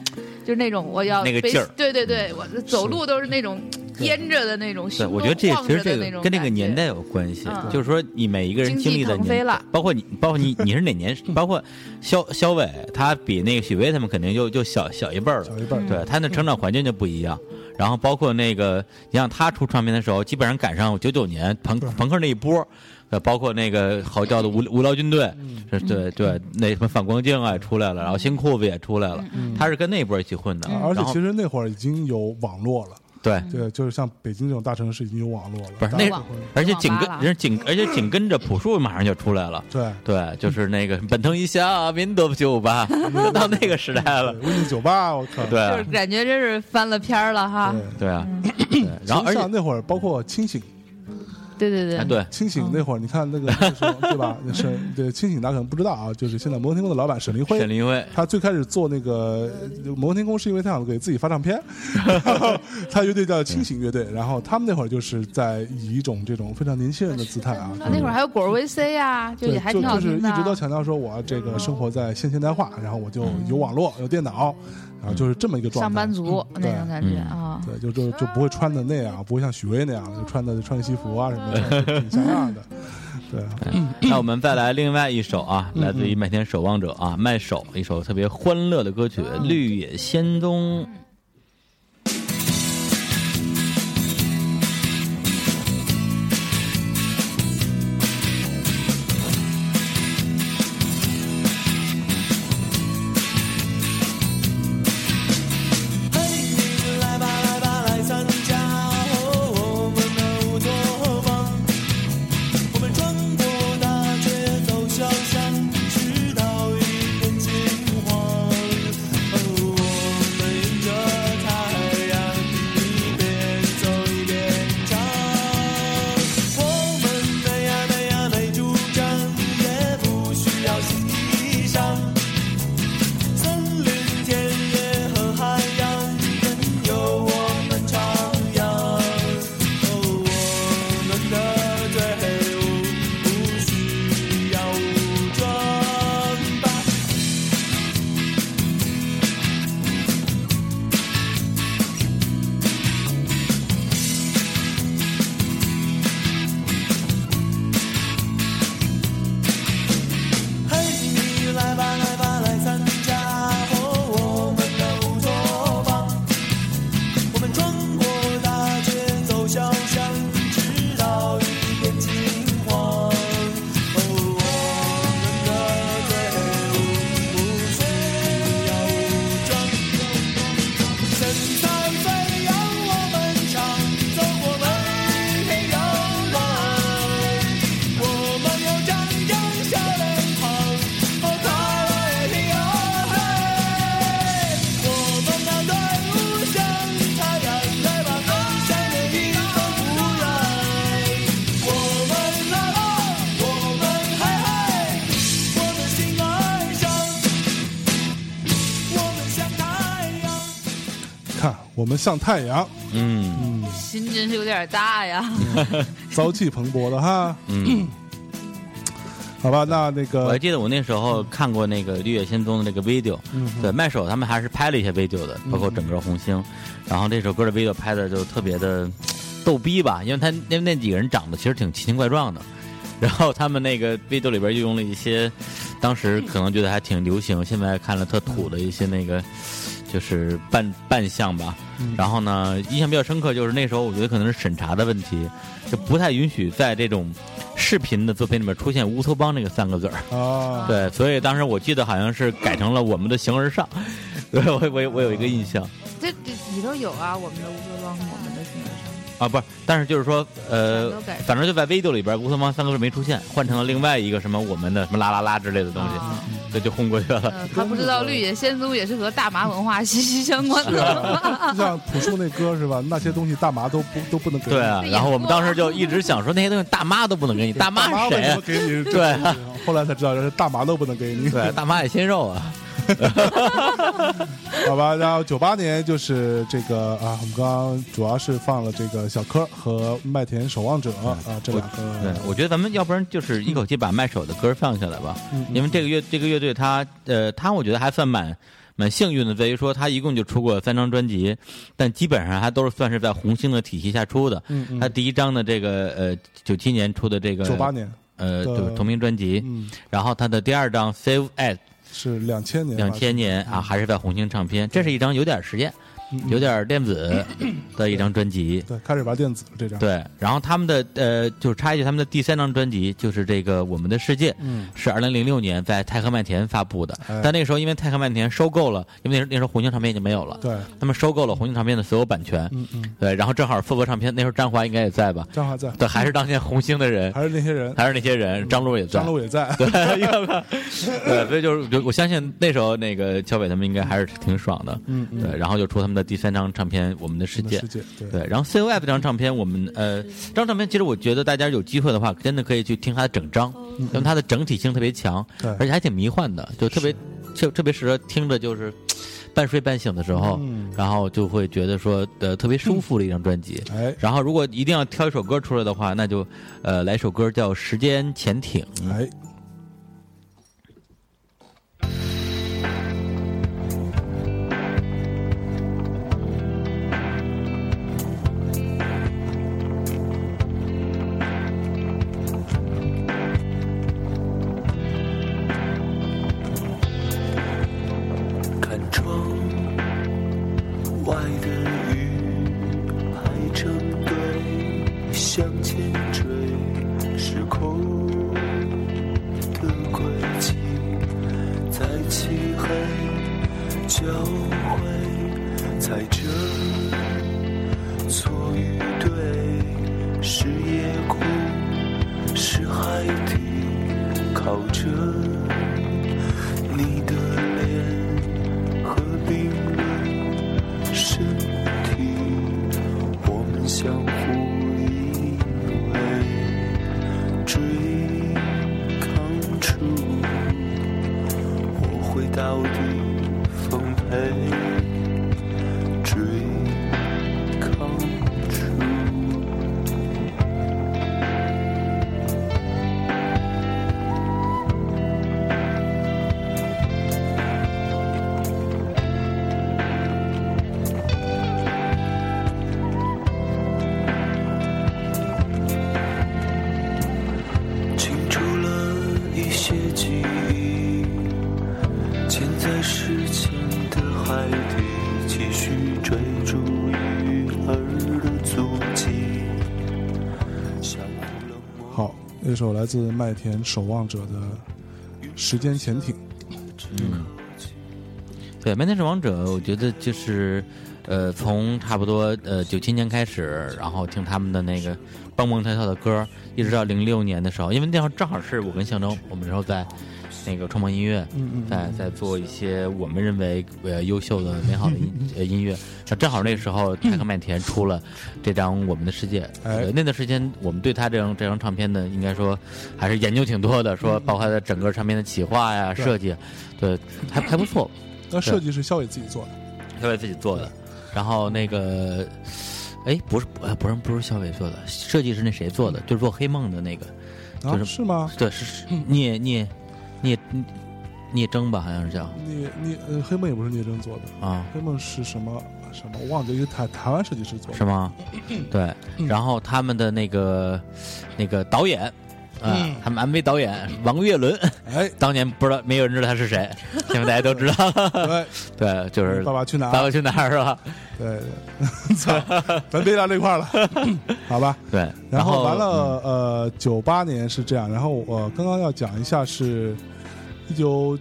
就是那种我要被那个劲儿对对对，我走路都是那种颠着的那种，对，我觉得这其实这个跟这个年代有关系，嗯就是说你每一个人经历的年包括你，包括你，<laughs> 你是哪年？包括肖肖伟，他比那个许巍他们肯定就就小小一辈儿了小，一辈儿，对他的成长环境就不一样。然后包括那个，你像他出唱片的时候，基本上赶上九九年朋朋克那一波，呃，包括那个嚎叫的无无聊军队，嗯对对，那什么反光镜啊也出来了，然后新裤子也出来了，他是跟那波一起混的。啊而且其实那会儿已经有网络了，对，对，就是像北京这种大城市已经有网络了，不是那而且紧跟人紧，而且紧跟着朴树马上就出来了。对对，就是那个奔腾一下民族酒吧，就 <laughs> 到那个时代了。温迪酒吧，我靠，对啊就是感觉真是翻了篇儿了哈。对。啊，然后而且那会儿，包括清醒，对对对。啊对，清醒那会儿，你看那个 <laughs> 对吧？那沈对清醒，大家可能不知道啊，就是现在摩登天宫的老板沈林辉，沈林辉。他最开始做那个呃摩登天宫，是因为他想给自己发唱片，然 <laughs> 后他乐队叫清醒乐队，然后他们那会儿就是在以一种这种非常年轻人的姿态啊，啊那会儿还有果儿 VC 呀，就，也还就就是挺好就是。一直都强调说我这个生活在现现代化，然后我就有网络有电脑，然后就是这么一个状态。上班族嗯那种感觉嗯啊。对，就就就不会穿的那样，不会像许巍那样，就穿的穿个西服啊什么的，挺像样的。<laughs> 对啊，那我们再来另外一首啊，来自于麦田守望者啊，麦手一首特别欢乐的歌曲《绿野仙踪》。们像太阳，嗯。嗯，心真是有点大呀。朝气蓬勃的哈。嗯，好吧，那那个，我还记得我那时候看过那个《绿野仙踪》的那个 video，嗯，对，麦手他们还是拍了一些 video 的，包括整个红星，然后这首歌的 video 拍的就特别的逗逼吧，因为他因为那几个人长得其实挺奇形怪状的，然后他们那个 video 里边就用了一些当时可能觉得还挺流行，现在看了特土的一些那个就是扮扮相吧，嗯然后呢，印象比较深刻就是那时候我觉得可能是审查的问题，就不太允许在这种视频的作品里面出现乌托邦这个三个字儿。哦，对，所以当时我记得好像是改成了我们的形而上，对我我我有一个印象这这里头有啊，我们的乌托邦，我们的新闻上。啊，不是，但是就是说，呃反正就在 video 里边，乌托邦三个字没出现，换成了另外一个什么我们的什么啦啦啦之类的东西，啊这就轰过去了。呃，他不知道绿野仙踪也是和大麻文化息息相关的。啊，<laughs> 就像朴树那歌是吧？那些东西大麻都不都不能给你，对啊，然后我们当时就一直想说那些东西大妈都不能给你，大妈是谁啊？给你？对啊，<laughs> 后来才知道，这是大麻都不能给你。对，大妈也鲜肉啊。<laughs> 好吧，然后九八年就是这个啊，我们刚刚主要是放了这个小柯和麦田守望者啊这两个对，，我觉得咱们要不然就是一口气把麦手的歌放下来吧，嗯因为这个乐这个乐队他呃他我觉得还算蛮蛮幸运的，在于说他一共就出过三张专辑，但基本上还都是算是在红星的体系下出的。嗯嗯他第一张的这个呃九七年出的这个九八年，呃就是同名专辑，嗯，然后他的第二张 Save at 是两千年，两千年啊还是在红星唱片，这是一张有点实验、嗯有点电子的一张专辑。对，开始玩电子这张，，对，然后他们的呃，就是插一句，他们的第三张专辑就是这个《我们的世界》，嗯。是二零零六年在泰克麦田发布的。哎。但那个时候因为泰克麦田收购了，因为那时候那时候红星唱片已经没有了，对，他们收购了红星唱片的所有版权。嗯嗯，对，然后正好复活唱片那时候张华应该也在吧？张华在，对，还是当年红星的人，还是那些人，还是那些人，张璐也在。张。璐也在，对，对，所以就是就我相信那时候那个乔伟他们应该还是挺爽的。嗯嗯，对，然后就出他们的第三张唱片《我们的世界》对，对，然后 COF 这张唱片，我们呃，这张唱片其实我觉得大家有机会的话，真的可以去听它的整张，因为它的整体性特别强，对。而且还挺迷幻的，就特别就特别适合听着就是 <tsk> 半睡半醒的时候，嗯。然后就会觉得说呃特别舒服的一张专辑。哎。然后如果一定要挑一首歌出来的话，那就呃来一首歌叫《时间潜艇》。哎，首来自麦田守望者的《时间潜艇》，嗯，对，《麦田守望者》，我觉得就是，呃，从差不多呃九七年开始，然后听他们的那个蹦蹦跳跳的歌，一直到零六年的时候，因为那时候正好是我跟象征，我们那时候在那个创梦音乐，嗯嗯在在做一些我们认为呃优秀的美好的音 <laughs> 呃音乐，那正好那时候泰克麦田出了这张《我们的世界》，那段时间我们对他这张这张唱片呢，应该说还是研究挺多的，说包括他的整个唱片的企划呀、对设计，对，还还不错。那设计是肖伟自己做的，肖伟自己做的。然后那个，哎，不是，呃不是，不是肖伟做的，设计是那谁做的？就是做黑梦的那个，啊就是是吗？对，是是聂聂聂聂征吧，好像是叫聂聂呃，黑梦也不是聂征做的，啊，黑梦是什么什么？我忘记了一个台台湾设计师做的。是吗？对，然后他们的那个那个导演。啊，他们 MV 导演王岳伦，哎，当年不知道没有人知道他是谁，现在大家都知道。<laughs> 对，<laughs> 对，就是爸爸去哪儿？爸爸去哪儿是吧？对，对操，<laughs> 咱别聊这块了，好吧？对，然后完嗯了，呃，九八年是这样，然后我刚刚要讲一下是，一九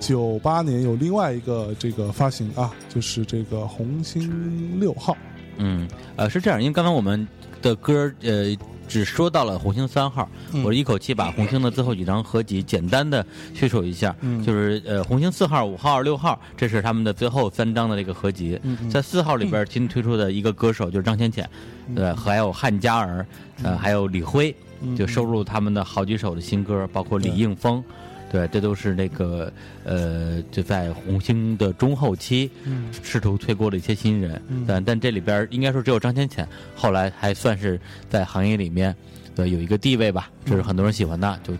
九八年有另外一个这个发行啊，就是这个红星六号，嗯，呃，是这样，因为刚才我们的歌呃只说到了红星三号，嗯。我一口气把红星的最后几张合集简单的叙述一下，嗯。就是呃红星四号、五号、六号，这是他们的最后三张的这个合集，嗯嗯。在四号里边新推出的一个歌手就是张浅浅，对，还有汉嘉儿，呃，还有李辉，嗯就收录他们的好几首的新歌，包括李应峰。对，这都是那个呃，就在红星的中后期，嗯试图推过的一些新人，嗯但但这里边应该说只有张浅浅，后来还算是在行业里面的有一个地位吧，这是很多人喜欢的，就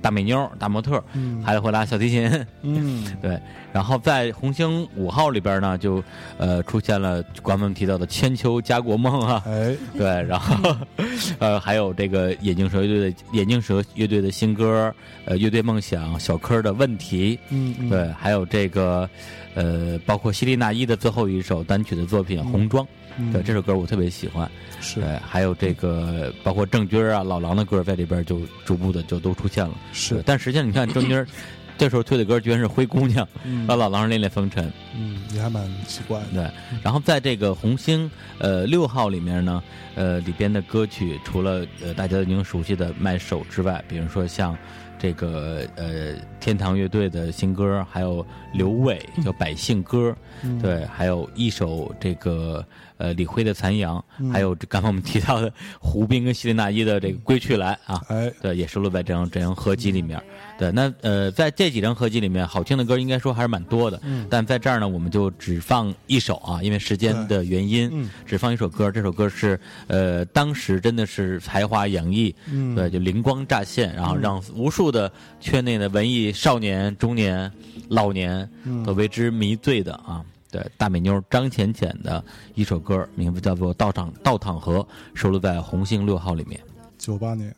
大美妞、大模特，嗯。还会拉小提琴，嗯。<laughs> 对。然后在红星五号里边呢，就呃出现了官方提到的千秋家国梦啊，哎，对，然后 <laughs> 呃还有这个眼镜蛇乐队的眼镜蛇乐队的新歌，呃乐队梦想小柯的问题，嗯嗯，对，还有这个，呃，包括希利娜依的最后一首单曲的作品《红妆》，嗯对这首歌我特别喜欢。是对，还有这个包括郑钧啊、老狼的歌在里边就逐步的就都出现了。是，但实际上你看郑钧这时候推的歌居然是《灰姑娘》，嗯和老狼是《恋恋风尘》。嗯，也还蛮奇怪的，对，然后在这个红星呃六号里面呢，呃里边的歌曲除了呃大家已经熟悉的《麦手》之外，比如说像这个呃天堂乐队的新歌，还有刘伟叫《百姓歌》，嗯。对，还有一首这个呃李辉的《残阳》，嗯。还有这刚才我们提到的胡兵跟希林娜依的这个《归去来》啊，哎，对，也收录在这张这张合集里面。对，那呃，在这几张合集里面，好听的歌应该说还是蛮多的。嗯但在这儿呢，我们就只放一首啊，因为时间的原因，嗯只放一首歌。这首歌是呃，当时真的是才华洋溢，嗯对，就灵光乍现，然后让无数的圈内的文艺少年、中年、老年嗯都为之迷醉的啊。对，大美妞张浅浅的一首歌，名字叫做《道场道场河》，收录在红星六号里面。九八年，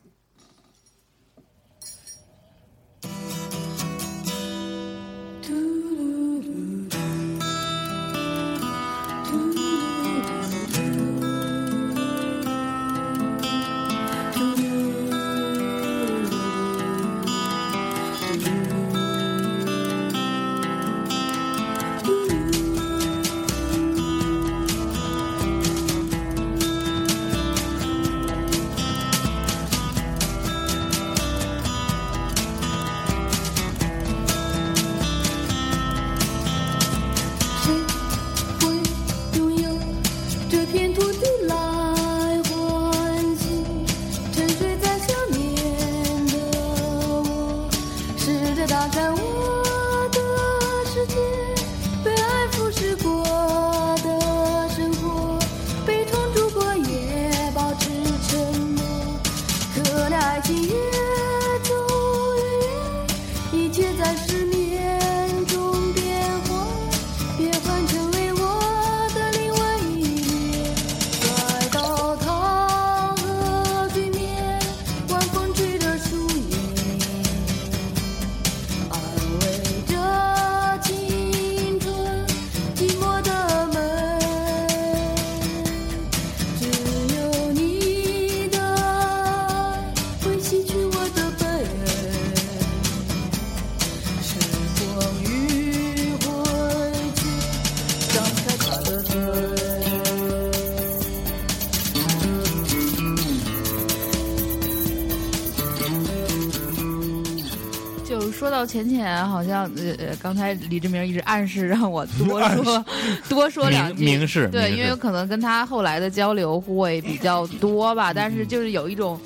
好像呃呃，刚才李志明一直暗示让我多 <laughs> 说多说两句，明明示对，示。因为可能跟他后来的交流会比较多吧，但是就是有一种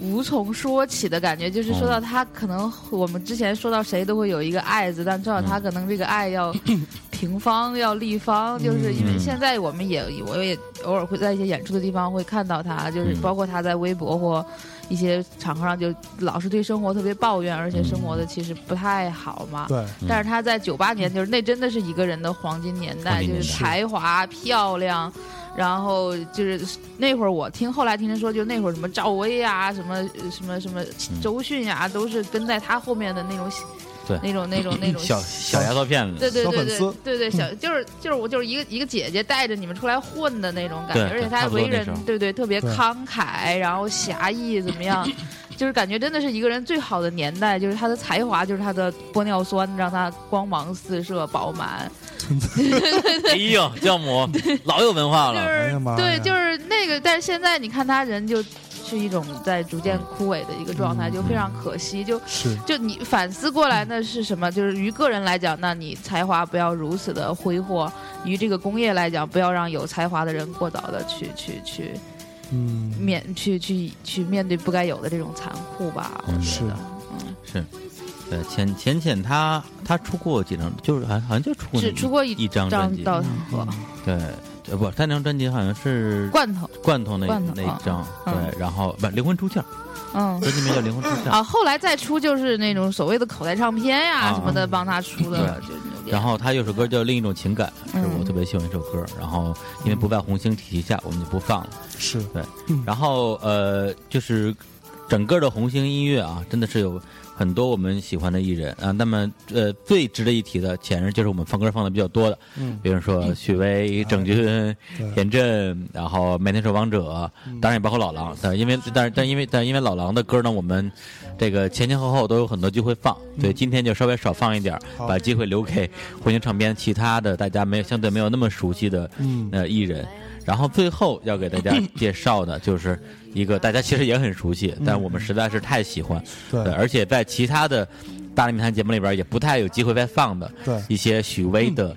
无从说起的感觉，就是说到他可能我们之前说到谁都会有一个爱字，但至少他可能这个爱要 <clears throat> 平方，要立方，就是因为嗯。现在我们也我也偶尔会在一些演出的地方会看到他，就是嗯。包括他在微博或一些场合上就老是对生活特别抱怨，而且生活的其实不太好嘛。对，但是他在九八年，就是那真的是一个人的黄金年代，年就是才华漂亮，然后就是那会儿我听后来听人说，就那会儿什么赵薇啊，什么呃什么什么周迅呀、都是跟在他后面的那种，对。那种那种那种小小丫头片子，对对对对对对，小就是就是我就是一个一个姐姐带着你们出来混的那种感觉，而且她为人对对特别慷慨，然后侠义怎么样，就是感觉真的是一个人最好的年代，就是她的才华，就是她的玻尿酸让她光芒四射饱满 <laughs> <laughs> 哎呦，教母老有文化就了，是哎呀妈呀对，就是那个，但是现在你看她人就是一种在逐渐枯萎的一个状态，嗯就非常可惜，就是。就你反思过来，那是什么？就是于个人来讲，那你才华不要如此的挥霍；于这个工业来讲，不要让有才华的人过早的去去去嗯，面去去去面对不该有的这种残酷吧。我嗯觉得，是。呃，浅浅浅他他出过几张，就是好像好像就出过只出过一一张专辑，张稻草河对，呃不，他那张专辑好像是罐头，罐头那罐头那一张，嗯对，然后不灵魂出窍，嗯。专辑名叫灵魂出窍，啊，后来再出就是那种所谓的口袋唱片呀、啊什么的，帮他出的。然后他有首歌叫《另一种情感》，是嗯我特别喜欢一首歌。然后因为不在红星体系下，我们就不放了。是对然后呃，就是整个的红星音乐啊，真的是有很多我们喜欢的艺人啊。那么呃，最值得一提的，显然就是我们放歌放的比较多的，嗯。比如说许巍、郑钧、田震，然后《麦田守望者》，当然也包括老狼。但因为但是但因为但因为老狼的歌呢，我们这个前前后后都有很多机会放，所以今天就稍微少放一点把机会留给红星唱片其他的大家没有相对没有那么熟悉的嗯。呃艺人。然后最后要给大家介绍的就是一个大家其实也很熟悉，但我们实在是太喜欢，对。对，而且在其他的大内密谈节目里边也不太有机会再放的对。一些许巍的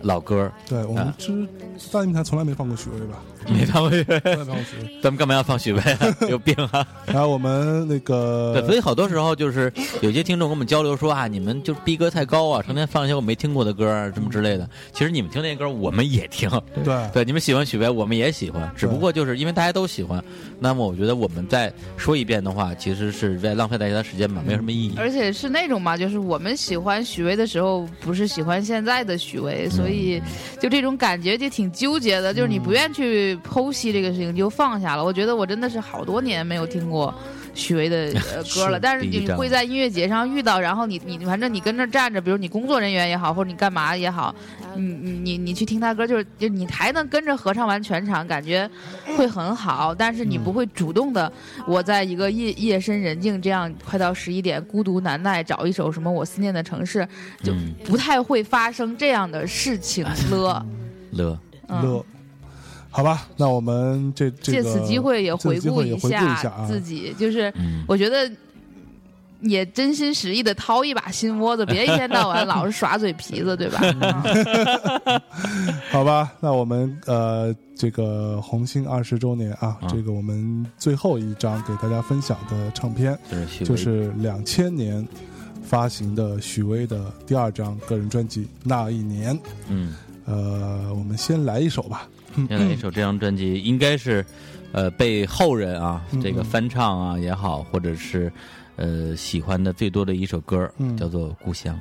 老歌，对，我们啊。之大内密谈从来没放过许巍吧？没放过许巍，从来没放过许巍。<laughs> 咱们干嘛要放许巍啊？有病啊！<laughs> 然后我们那个对，所以好多时候就是有些听众跟我们交流说啊，你们就是逼格太高啊，成天放一些我没听过的歌啊，什么之类的。其实你们听那些歌，我们也听。对对，你们喜欢许巍，我们也喜欢，只不过就是因为大家都喜欢，那么我觉得我们再说一遍的话，其实是在浪费大家的时间嘛，没有什么意义。而且是那种嘛，就是我们喜欢许巍的时候，不是喜欢现在的许巍，所以就这种感觉就挺纠结的。就是你不愿去剖析这个事情，就放下了。我觉得我真的是好多年没有听过许巍的呃 <laughs> 歌了，是但是你会在音乐节上遇到，然后你你反正你跟那站着，比如你工作人员也好，或者你干嘛也好，你你你你去听他歌，就是就你还能跟着合唱完全场，感觉会很好，但是你不会主动的，我在一个夜夜深人静这样快到十一点孤独难耐，找一首什么我思念的城市，就嗯。不太会发生这样的事情了。<laughs> 乐，嗯。乐，好吧，那我们这这个借此机会也回顾一下啊自己，就是嗯，我觉得。也真心实意的掏一把心窝子，别一天到晚老是耍嘴皮子，<laughs> 对吧？嗯 <laughs> 好吧，那我们呃，这个红星二十周年啊，啊这个我们最后一张给大家分享的唱片，就是两千年发行的许巍的第二张个人专辑《那一年》。嗯，呃，我们先来一首吧。先来一首这张专辑，应该是呃被后人啊嗯这个翻唱啊也好，或者是呃喜欢的最多的一首歌，嗯叫做《故乡》。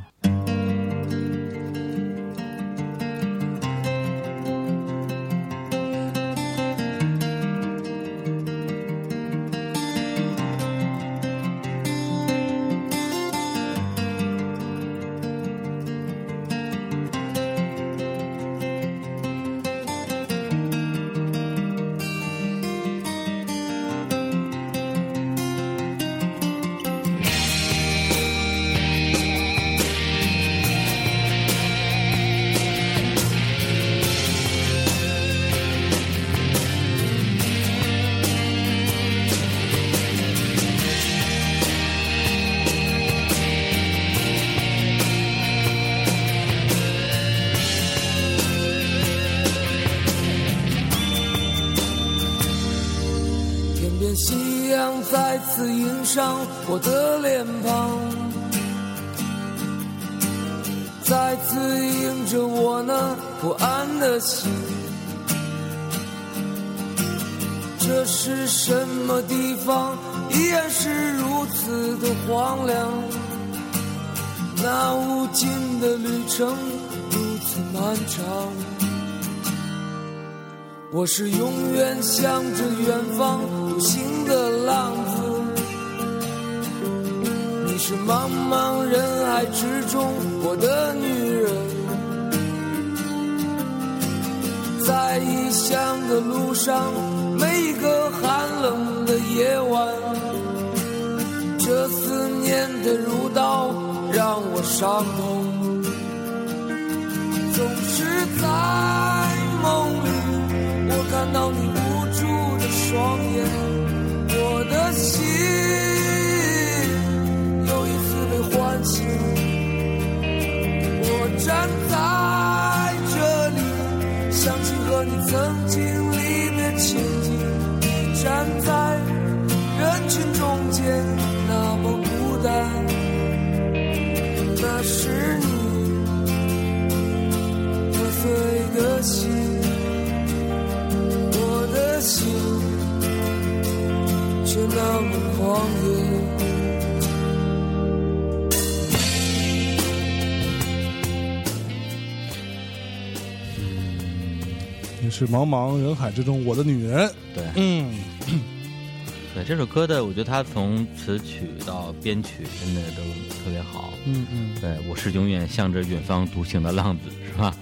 海之中我的女人。对嗯，<clears throat> 对，这首歌的，我觉得它从词曲到编曲真的都特别好。嗯嗯，对，我是永远向着远方独行的浪子，是吧？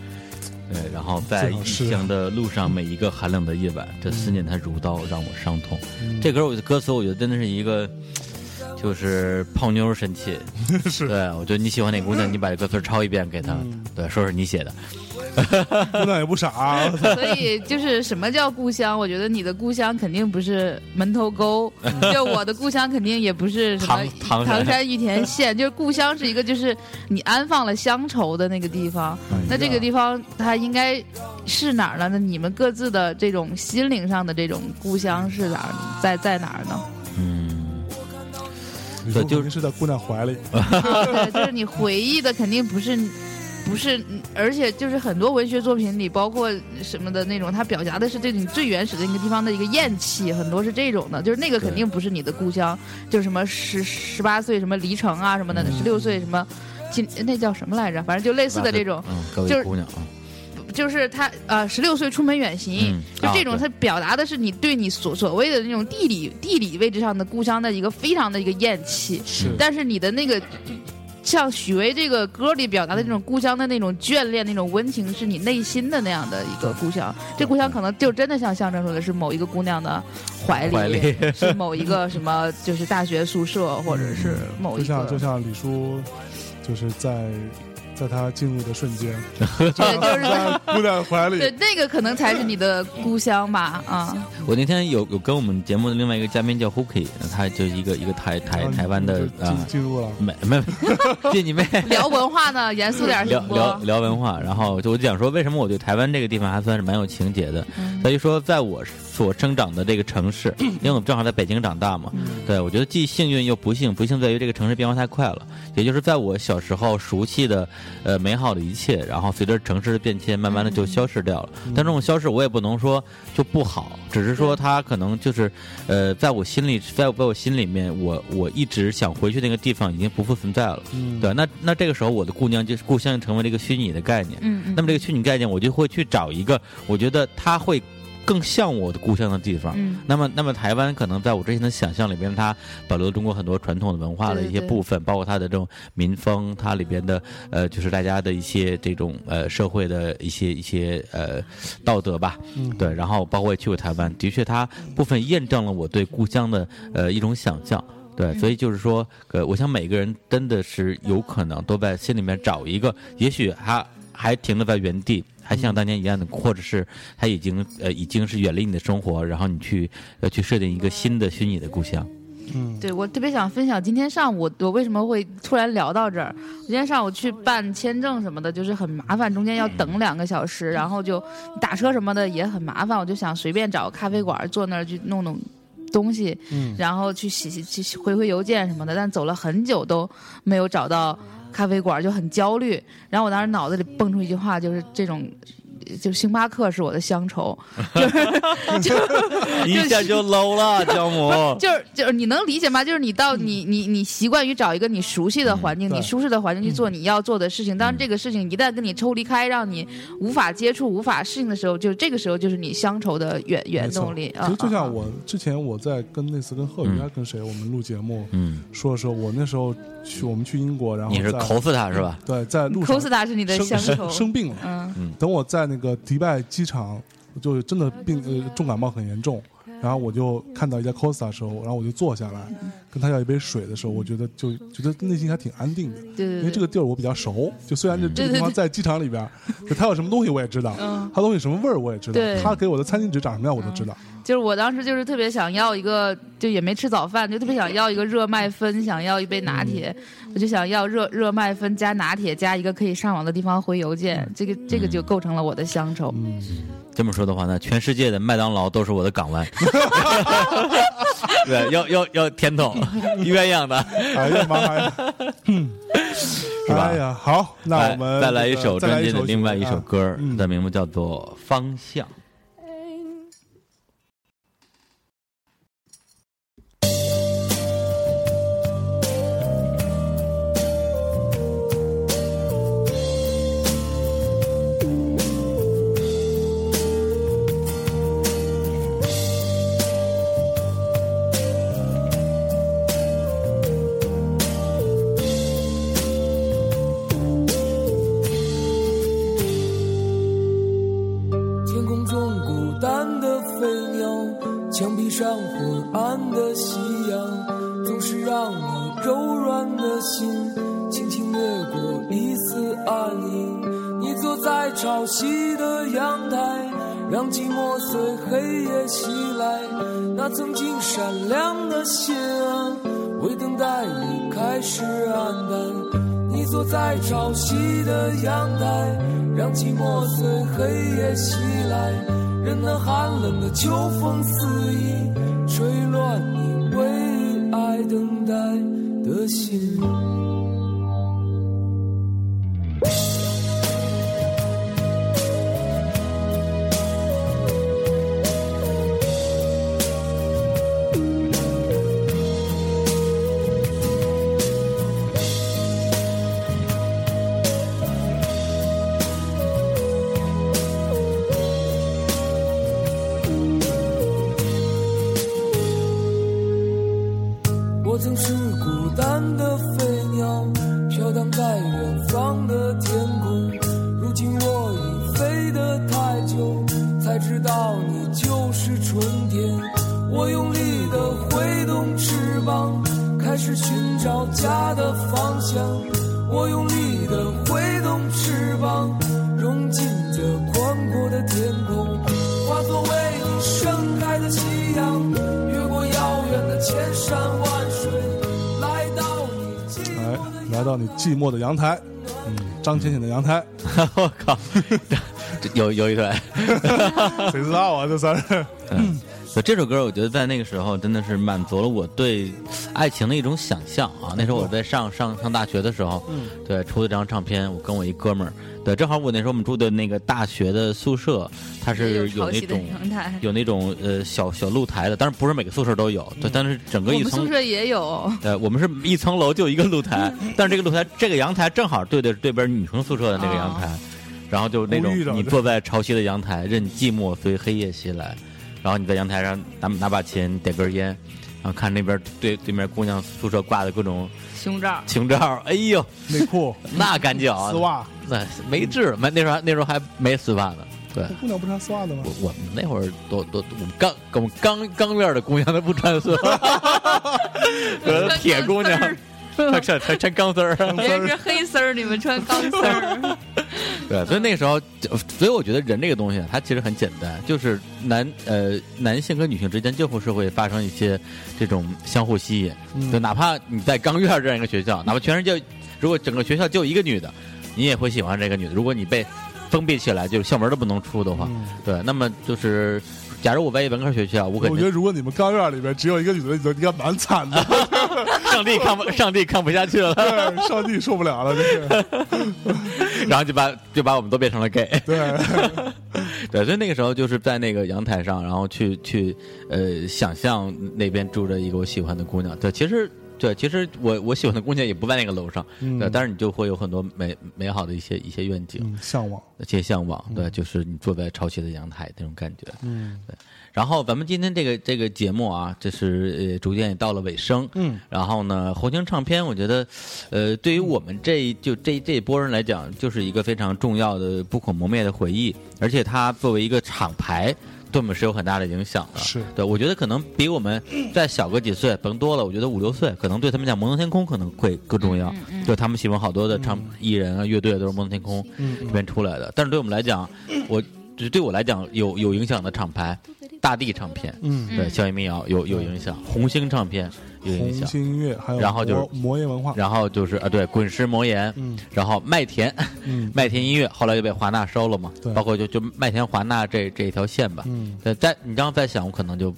对，然后在异乡的路上，每一个寒冷的夜晚，这思念它如刀，让我伤痛。嗯这歌我的歌词，我觉得真的是一个，就是泡妞神器。<laughs> 是对，我觉得你喜欢哪姑娘，<laughs> 你把这歌词抄一遍给她，嗯对，说是你写的。姑娘也不傻，啊 <laughs> 所以就是什么叫故乡？我觉得你的故乡肯定不是门头沟，就我的故乡肯定也不是什么唐唐山玉田县，就是故乡是一个就是你安放了乡愁的那个地方。那这个地方它应该是哪儿呢？那你们各自的这种心灵上的这种故乡是哪儿？在在哪儿呢？嗯，就肯定是在姑娘怀里。<laughs> 就是你回忆的肯定不是，不是，而且就是很多文学作品里，包括什么的那种，它表达的是对你最原始的那个地方的一个厌弃，很多是这种的，就是那个肯定不是你的故乡，就是什么十十八岁什么离城啊什么的，十六岁什么。今那叫什么来着？反正就类似的这种，就是位姑娘啊，就是他呃，十六岁出门远行，嗯就这种，他表达的是你对你所所谓的那种地理地理位置上的故乡的一个非常的一个厌弃。是但是你的那个，像许巍这个歌里表达的那种故乡的那种眷恋、那种温情，是你内心的那样的一个故乡。这故乡可能就真的像象征说的是某一个姑娘的怀里，怀里是某一个什么，就是大学宿舍，或者是某一个。像就像李叔，就是在在他进入的瞬间，<laughs> 对，就是在姑娘怀里，对那个可能才是你的故乡吧，啊。我那天有有跟我们节目的另外一个嘉宾叫 Hooky，他就是一个一个台台台湾的啊进，进入了。没没进你妹。<laughs> 聊文化呢，严肃点儿聊？聊聊文化，然后就我就想说，为什么我对台湾这个地方还算是蛮有情节的。嗯所以说，在我所生长的这个城市，<clears throat> 因为我们正好在北京长大嘛，嗯对我觉得既幸运又不幸。不幸在于这个城市变化太快了，也就是在我小时候熟悉的呃美好的一切，然后随着城市的变迁，慢慢的就消失掉了。但这种消失，我也不能说就不好，只是说它可能就是呃，在我心里，在我在我心里面，我我一直想回去那个地方已经不复存在了。嗯，对，那那这个时候我的故乡就是故乡成为了一个虚拟的概念。嗯嗯。那么这个虚拟概念，我就会去找一个我觉得它会更像我的故乡的地方。嗯那么，那么台湾可能在我之前的想象里边，它保留了中国很多传统的文化的一些对对部分，包括它的这种民风，它里边的呃，就是大家的一些这种呃社会的一些一些呃道德吧。嗯对，然后包括我也去过台湾，的确它部分验证了我对故乡的呃一种想象。对，所以就是说，呃，我想每个人真的是有可能都在心里面找一个，也许还还停留在原地，还像当年一样的，或者是他已经呃已经是远离你的生活，然后你去呃去设定一个新的虚拟的故乡。嗯，对，我特别想分享今天上午我为什么会突然聊到这儿。我今天上午去办签证什么的，就是很麻烦，中间要等两个小时，然后就打车什么的也很麻烦。我就想随便找个咖啡馆坐那儿去弄弄东西，嗯然后去洗洗去回回邮件什么的。但走了很久都没有找到咖啡馆，就很焦虑。然后我当时脑子里蹦出一句话，就是这种。就星巴克是我的乡愁，<laughs> 就是就是一下就 low 了，<laughs> 姜母。就是就是你能理解吗？就是你到你你你习惯于找一个你熟悉的环境、对你舒适的环境去做你要做的事情。当这个事情一旦跟你抽离开，让你无法接触、无法适应的时候，就这个时候就是你乡愁的原原没错动力。其实就啊啊啊像我之前我在跟那次跟贺宇还是跟谁我们录节目，嗯，说的时候，我那时候去我们去英国，然后你是抠死他是吧？对，在路上 Costa 是你的乡生愁。生，生病了，嗯，等我在那个迪拜机场，就真的病呃重感冒很严重，然后我就看到一家 Costa 的时候，然后我就坐下来，跟他要一杯水的时候，我觉得就觉得内心还挺安定的，对对对，因为这个地儿我比较熟，就虽然这这个地方在机场里边，<laughs> 就他有什么东西我也知道，嗯。它东西什么味儿我也知道，他给我的餐巾纸长什么样我都知道，就是我当时就是特别想要一个，就也没吃早饭，就特别想要一个热麦芬，想要一杯拿铁，我就想要热热麦芬加拿铁加一个可以上网的地方回邮件，这个这个就构成了我的乡愁。嗯，这么说的话呢，全世界的麦当劳都是我的港湾。<laughs> 对，要要要甜筒，鸳鸯的。<laughs> 哎呀妈呀，<laughs> 嗯，是吧哎呀，好，那我们再来一首专辑的另外一首啊歌，嗯它的名字叫做《方向》。在潮汐的阳台，让寂寞随黑夜袭来。那曾经闪亮的心啊，为等待你开始暗淡。你坐在潮汐的阳台，让寂寞随黑夜袭来，任那寒冷的秋风肆意吹乱你为爱等待的心。的阳台，嗯，张浅浅的阳台，<laughs> 我靠，这有有一腿。<laughs> 谁知道啊？这算是，嗯，所以这首歌我觉得在那个时候真的是满足了我对爱情的一种想象啊。那时候我在上上上大学的时候，嗯对，出的这张唱片，我跟我一哥们儿，对，正好我那时候我们住的那个大学的宿舍，它是有那种，有那种呃小小露台的，但是不是每个宿舍都有，对，但是整个一层。宿舍也有。呃，我们是一层楼就一个露台，<laughs> 但是这个露台这个阳台正好对的对边女生宿舍的那个阳台，然后就那种你坐在潮汐的阳台，任寂寞随黑夜袭来，然后你在阳台上拿拿把琴，点根烟，然后看那边对对面姑娘宿舍挂的各种胸罩，情罩，哎呦，内裤、<laughs> 那干净啊，丝袜，那没治，没那时候那时候还没丝袜呢，对。姑娘不穿丝袜的吗？我我们那会儿都都我们刚我们刚刚院的姑娘都不穿丝袜，<laughs> 呃铁姑娘她穿穿穿钢丝儿，别人是黑丝儿，你们穿钢丝儿。<laughs> 对，所以那个时候，就所以我觉得人这个东西啊，它其实很简单，就是男呃男性跟女性之间就会是会发生一些这种相互吸引，嗯就哪怕你在刚院这样一个学校，哪怕全世界如果整个学校就一个女的，你也会喜欢这个女的。如果你被封闭起来，就是校门都不能出的话，嗯对，那么就是假如我在一文科学校，我肯定我觉得如果你们钢院里边只有一个女的，你应该蛮惨的。<laughs> <laughs> 上帝看不上帝看不下去了，对，上帝受不了了，这是 <laughs> 然后就把就把我们都变成了 gay。对，<laughs> 对，所以那个时候就是在那个阳台上，然后去去呃想象那边住着一个我喜欢的姑娘。对，其实对，其实我我喜欢的姑娘也不在那个楼上，嗯对，但是你就会有很多美美好的一些一些愿景。嗯，向往，一些向往，对，就是你坐在潮起的阳台那种感觉。嗯对。然后咱们今天这个这个节目啊，这是呃逐渐也到了尾声。嗯。然后呢，红星唱片，我觉得，呃，对于我们这就这这一波人来讲，就是一个非常重要的、不可磨灭的回忆。而且它作为一个厂牌，对我们是有很大的影响的。是对，我觉得可能比我们再小个几岁，甭多了，我觉得五六岁，可能对他们讲《摩登天空》可能会更重要。就他们喜欢好多的唱艺人啊、乐队都是摩登天空嗯这边出来的。但是对我们来讲，我只对我来讲有有影响的厂牌，大地唱片，嗯，对，校园民谣有有影响，红星唱片有影红响，星音乐，还有然后就是魔魔岩文化，然后就是啊，对，滚石魔岩，嗯。然后麦田，嗯。<laughs> 麦田音乐后来就被华纳收了嘛对，包括就就麦田华纳这这一条线吧。嗯。对，在你这样再想，我可能就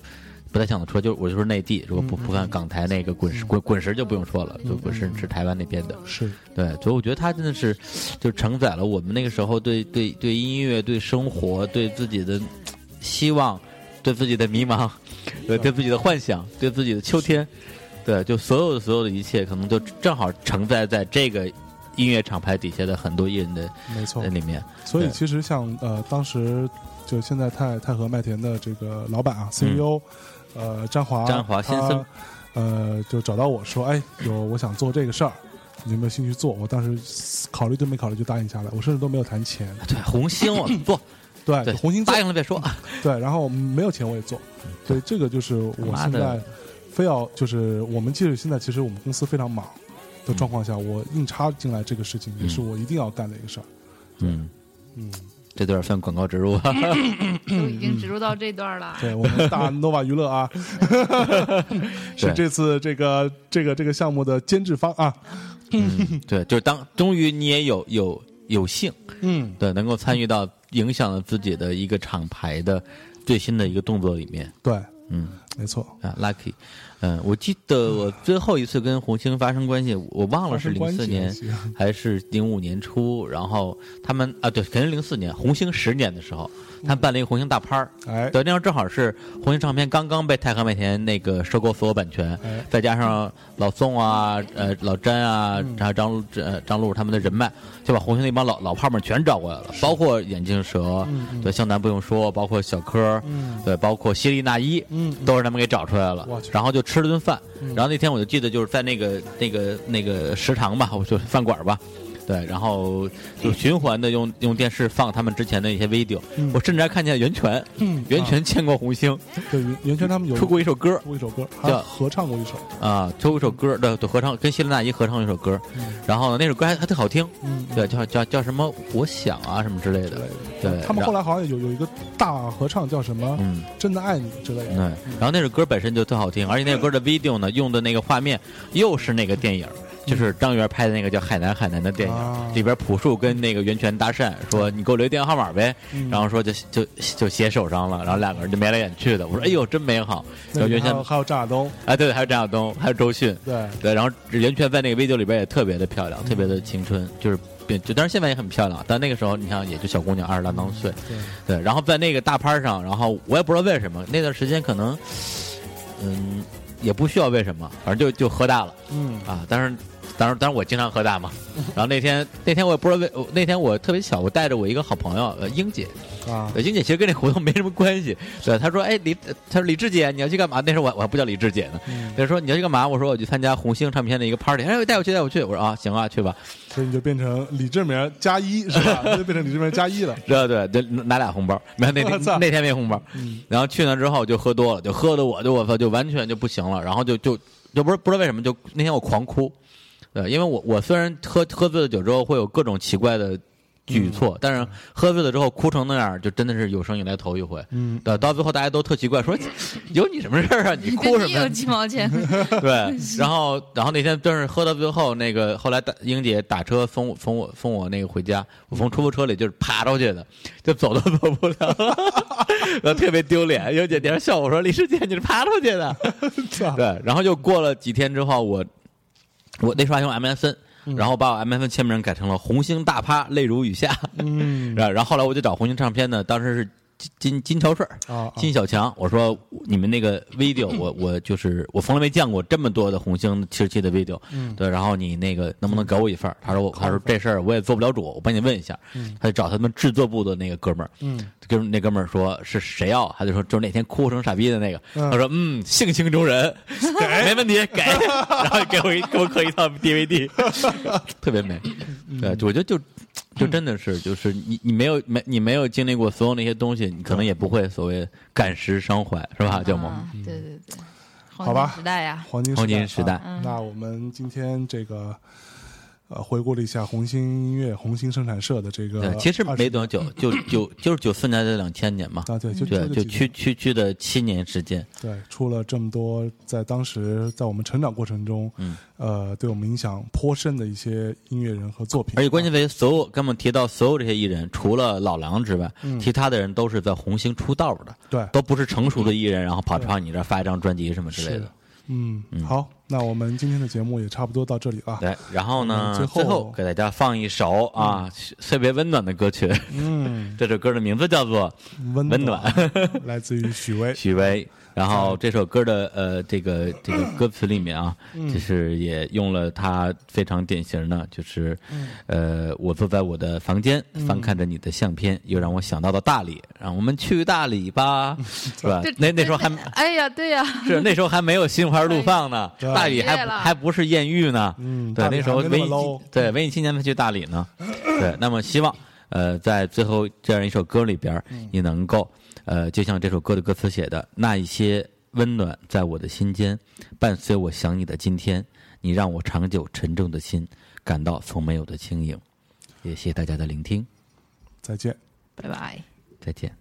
不太想得出来，就我就说内地，如果不不看港台那个滚石滚滚石就不用说了，就滚石是台湾那边的。是，对，所以我觉得它真的是就承载了我们那个时候对对对音乐、对生活、对自己的希望、对自己的迷茫、对对自己的幻想、对自己的秋天，对，就所有的所有的一切，可能就正好承载在这个音乐厂牌底下的很多艺人的没错在。里面。所以其实像呃，当时就现在太太和麦田的这个老板啊，CEO，、呃，张华，嗯詹华先生，呃，就找到我说，哎，有我想做这个事儿，你有没有兴趣做？我当时考虑都没考虑就答应下来，我甚至都没有谈钱，对，红星我做，对，对，红星做答，应了再说。<laughs> 对，然后没有钱我也做，所以这个就是我现在非要就是我们即使现在其实我们公司非常忙的状况下，我硬插进来这个事情，也是我一定要干的一个事儿。嗯，嗯，这段算广告植入啊。都已经植入到这段了。对我们大 nova 娱乐啊，<laughs> 是这次这个这个这个项目的监制方啊。嗯对，就是当终于你也有有有幸，嗯，对，能够参与到影响了自己的一个厂牌的最新的一个动作里面，对，嗯。没错，啊，lucky，嗯，我记得我最后一次跟红星发生关系，我忘了是零四年还是零五年初，然后他们啊，对，肯定零四年，红星十年的时候，他办了一个红星大趴儿。哎，对，那时候正好是红星唱片刚刚被泰和麦田那个收购所有版权，哎。再加上老宋啊、呃老詹啊，嗯。还有张张璐他们的人脉，就把红星那帮老老炮们全找过来了，包括眼镜蛇，对，向南不用说，包括小柯，嗯。对，包括希利娜依，嗯都是他们给找出来了，然后就吃了顿饭，嗯。然后那天我就记得就是在那个那个那个食堂吧，我就饭馆吧。对，然后就循环的用用电视放他们之前的一些 video，、嗯。我甚至还看见袁泉，嗯袁泉见过红星，对袁袁泉他们有出过一首歌。出过一首歌，叫合唱过一首。啊，出过一首歌，对对，合唱跟希利娜依合唱一首歌，然后呢那首歌还还特好听，嗯，对，叫叫叫什么我想啊什么之类的，对，他们后来好像有有一个大合唱叫什么嗯。“真的爱你”之类的。对，然后那首歌本身就特好听，而且那首歌的 <laughs> video 呢，用的那个画面又是那个电影，就是张元拍的那个叫《海南海南》的电影，啊里边朴树跟那个袁泉搭讪，说你给我留电话号码呗，嗯。然后说就就就写手上了，然后两个人就眉来眼去的，我说哎呦真美好，然后袁泉还有张亚东，哎对对，还有张亚东，还有周迅，对，对，然后袁泉在那个 video 里边也特别的漂亮，特别的青春，就是变就但是现在也很漂亮，但那个时候你像也就小姑娘二十郎当岁，对，对，然后在那个大拍上，然后我也不知道为什么那段时间可能，嗯，也不需要为什么，反正就就喝大了嗯。啊。当然，当时，当时我经常喝大嘛。<laughs> 然后那天那天我也不知道为，那天我特别巧，我带着我一个好朋友，呃，英姐，啊呃，英姐其实跟这活动没什么关系。对，她说，哎，李，她说李志姐，你要去干嘛？那时候我我还不叫李志姐呢。嗯，她说你要去干嘛？我说我去参加红星唱片的一个 party。哎，带我去，带我去。我说啊，行啊，去吧。所以你就变成李志明加一是吧？<laughs> 你就变成李志明加一了。<laughs> 对对对，拿俩红包，没有那天那天没红包，嗯然后去那之后就喝多了，就喝的我就我操就完全就不行了，然后就就就不是不知道为什么就那天我狂哭，对，因为我我虽然喝喝醉了酒之后会有各种奇怪的举措，但是喝醉了之后哭成那样，就真的是有生以来头一回。嗯，对，到最后大家都特奇怪，说有你什么事儿啊？你哭什么你有？鸡毛钱？<laughs> 对，<laughs> 然后然后那天真是喝到最后，那个后来打英姐打车送我送我送我那个回家，我从出租车里就是爬出去的，就走都走不了了，然 <laughs> 后特别丢脸。英姐在那笑我说：“李师姐，你是爬出去的。”对，然后又过了几天之后，我我那时候还用 MSN，、然后把我 MSN 签名改成了“红星大趴，泪如雨下”，嗯。<laughs> 然后然后后来我就找红星唱片呢，当时是金金乔顺金小强，我说你们那个 video，我我就是我从来没见过这么多的红星七十七的 video，嗯。对，然后你那个能不能给我一份儿？他说我他说这事儿我也做不了主，我帮你问一下，他就找他们制作部的那个哥们儿，嗯。跟那哥们儿说是谁要，他就说就是那天哭成傻逼的那个，嗯。他说嗯性情中人，没问题给，<laughs> 然后给我一给我刻一套 DVD，特别美，嗯。对，我觉得就就真的是就是你你没有没你没有经历过所有那些东西，你可能也不会所谓感时伤怀，是吧，舅母？啊对对对，好吧黄金时代呀，黄金黄金时代啊那我们今天这个呃回顾了一下红星音乐、红星生产社的这个对，其实没多久，就九就是九四年到两千年嘛，啊，对，就对，就区区区的七年时间，对，出了这么多，在当时在我们成长过程中，嗯，呃，对我们影响颇深的一些音乐人和作品，而且关键在于所有刚刚提到所有这些艺人，除了老狼之外，其他的人都是在红星出道的，对，都不是成熟的艺人，然后跑跑你这儿发一张专辑什么之类的。嗯，好，那我们今天的节目也差不多到这里了。对，然后呢，嗯最后最后给大家放一首啊特别温暖的歌曲，嗯，<laughs> 这首歌的名字叫做温温暖。<laughs> 来自于许巍，许巍。然后这首歌的呃这个这个歌词里面啊，嗯。就是也用了他非常典型的，就是嗯。呃我坐在我的房间翻看着你的相片，又让我想到了大理，让我们去大理吧，<laughs> 是吧？那那时候还哎呀，对呀，是那时候还没有心花怒放呢，大理还还不是艳遇呢，对那时候对文艺青年们去大理呢，对，那么希望呃在最后这样一首歌里边你能够呃就像这首歌的歌词写的，那一些温暖在我的心间，伴随我想你的今天，你让我长久沉重的心感到从没有的轻盈，也谢谢大家的聆听，再见。拜拜。再见。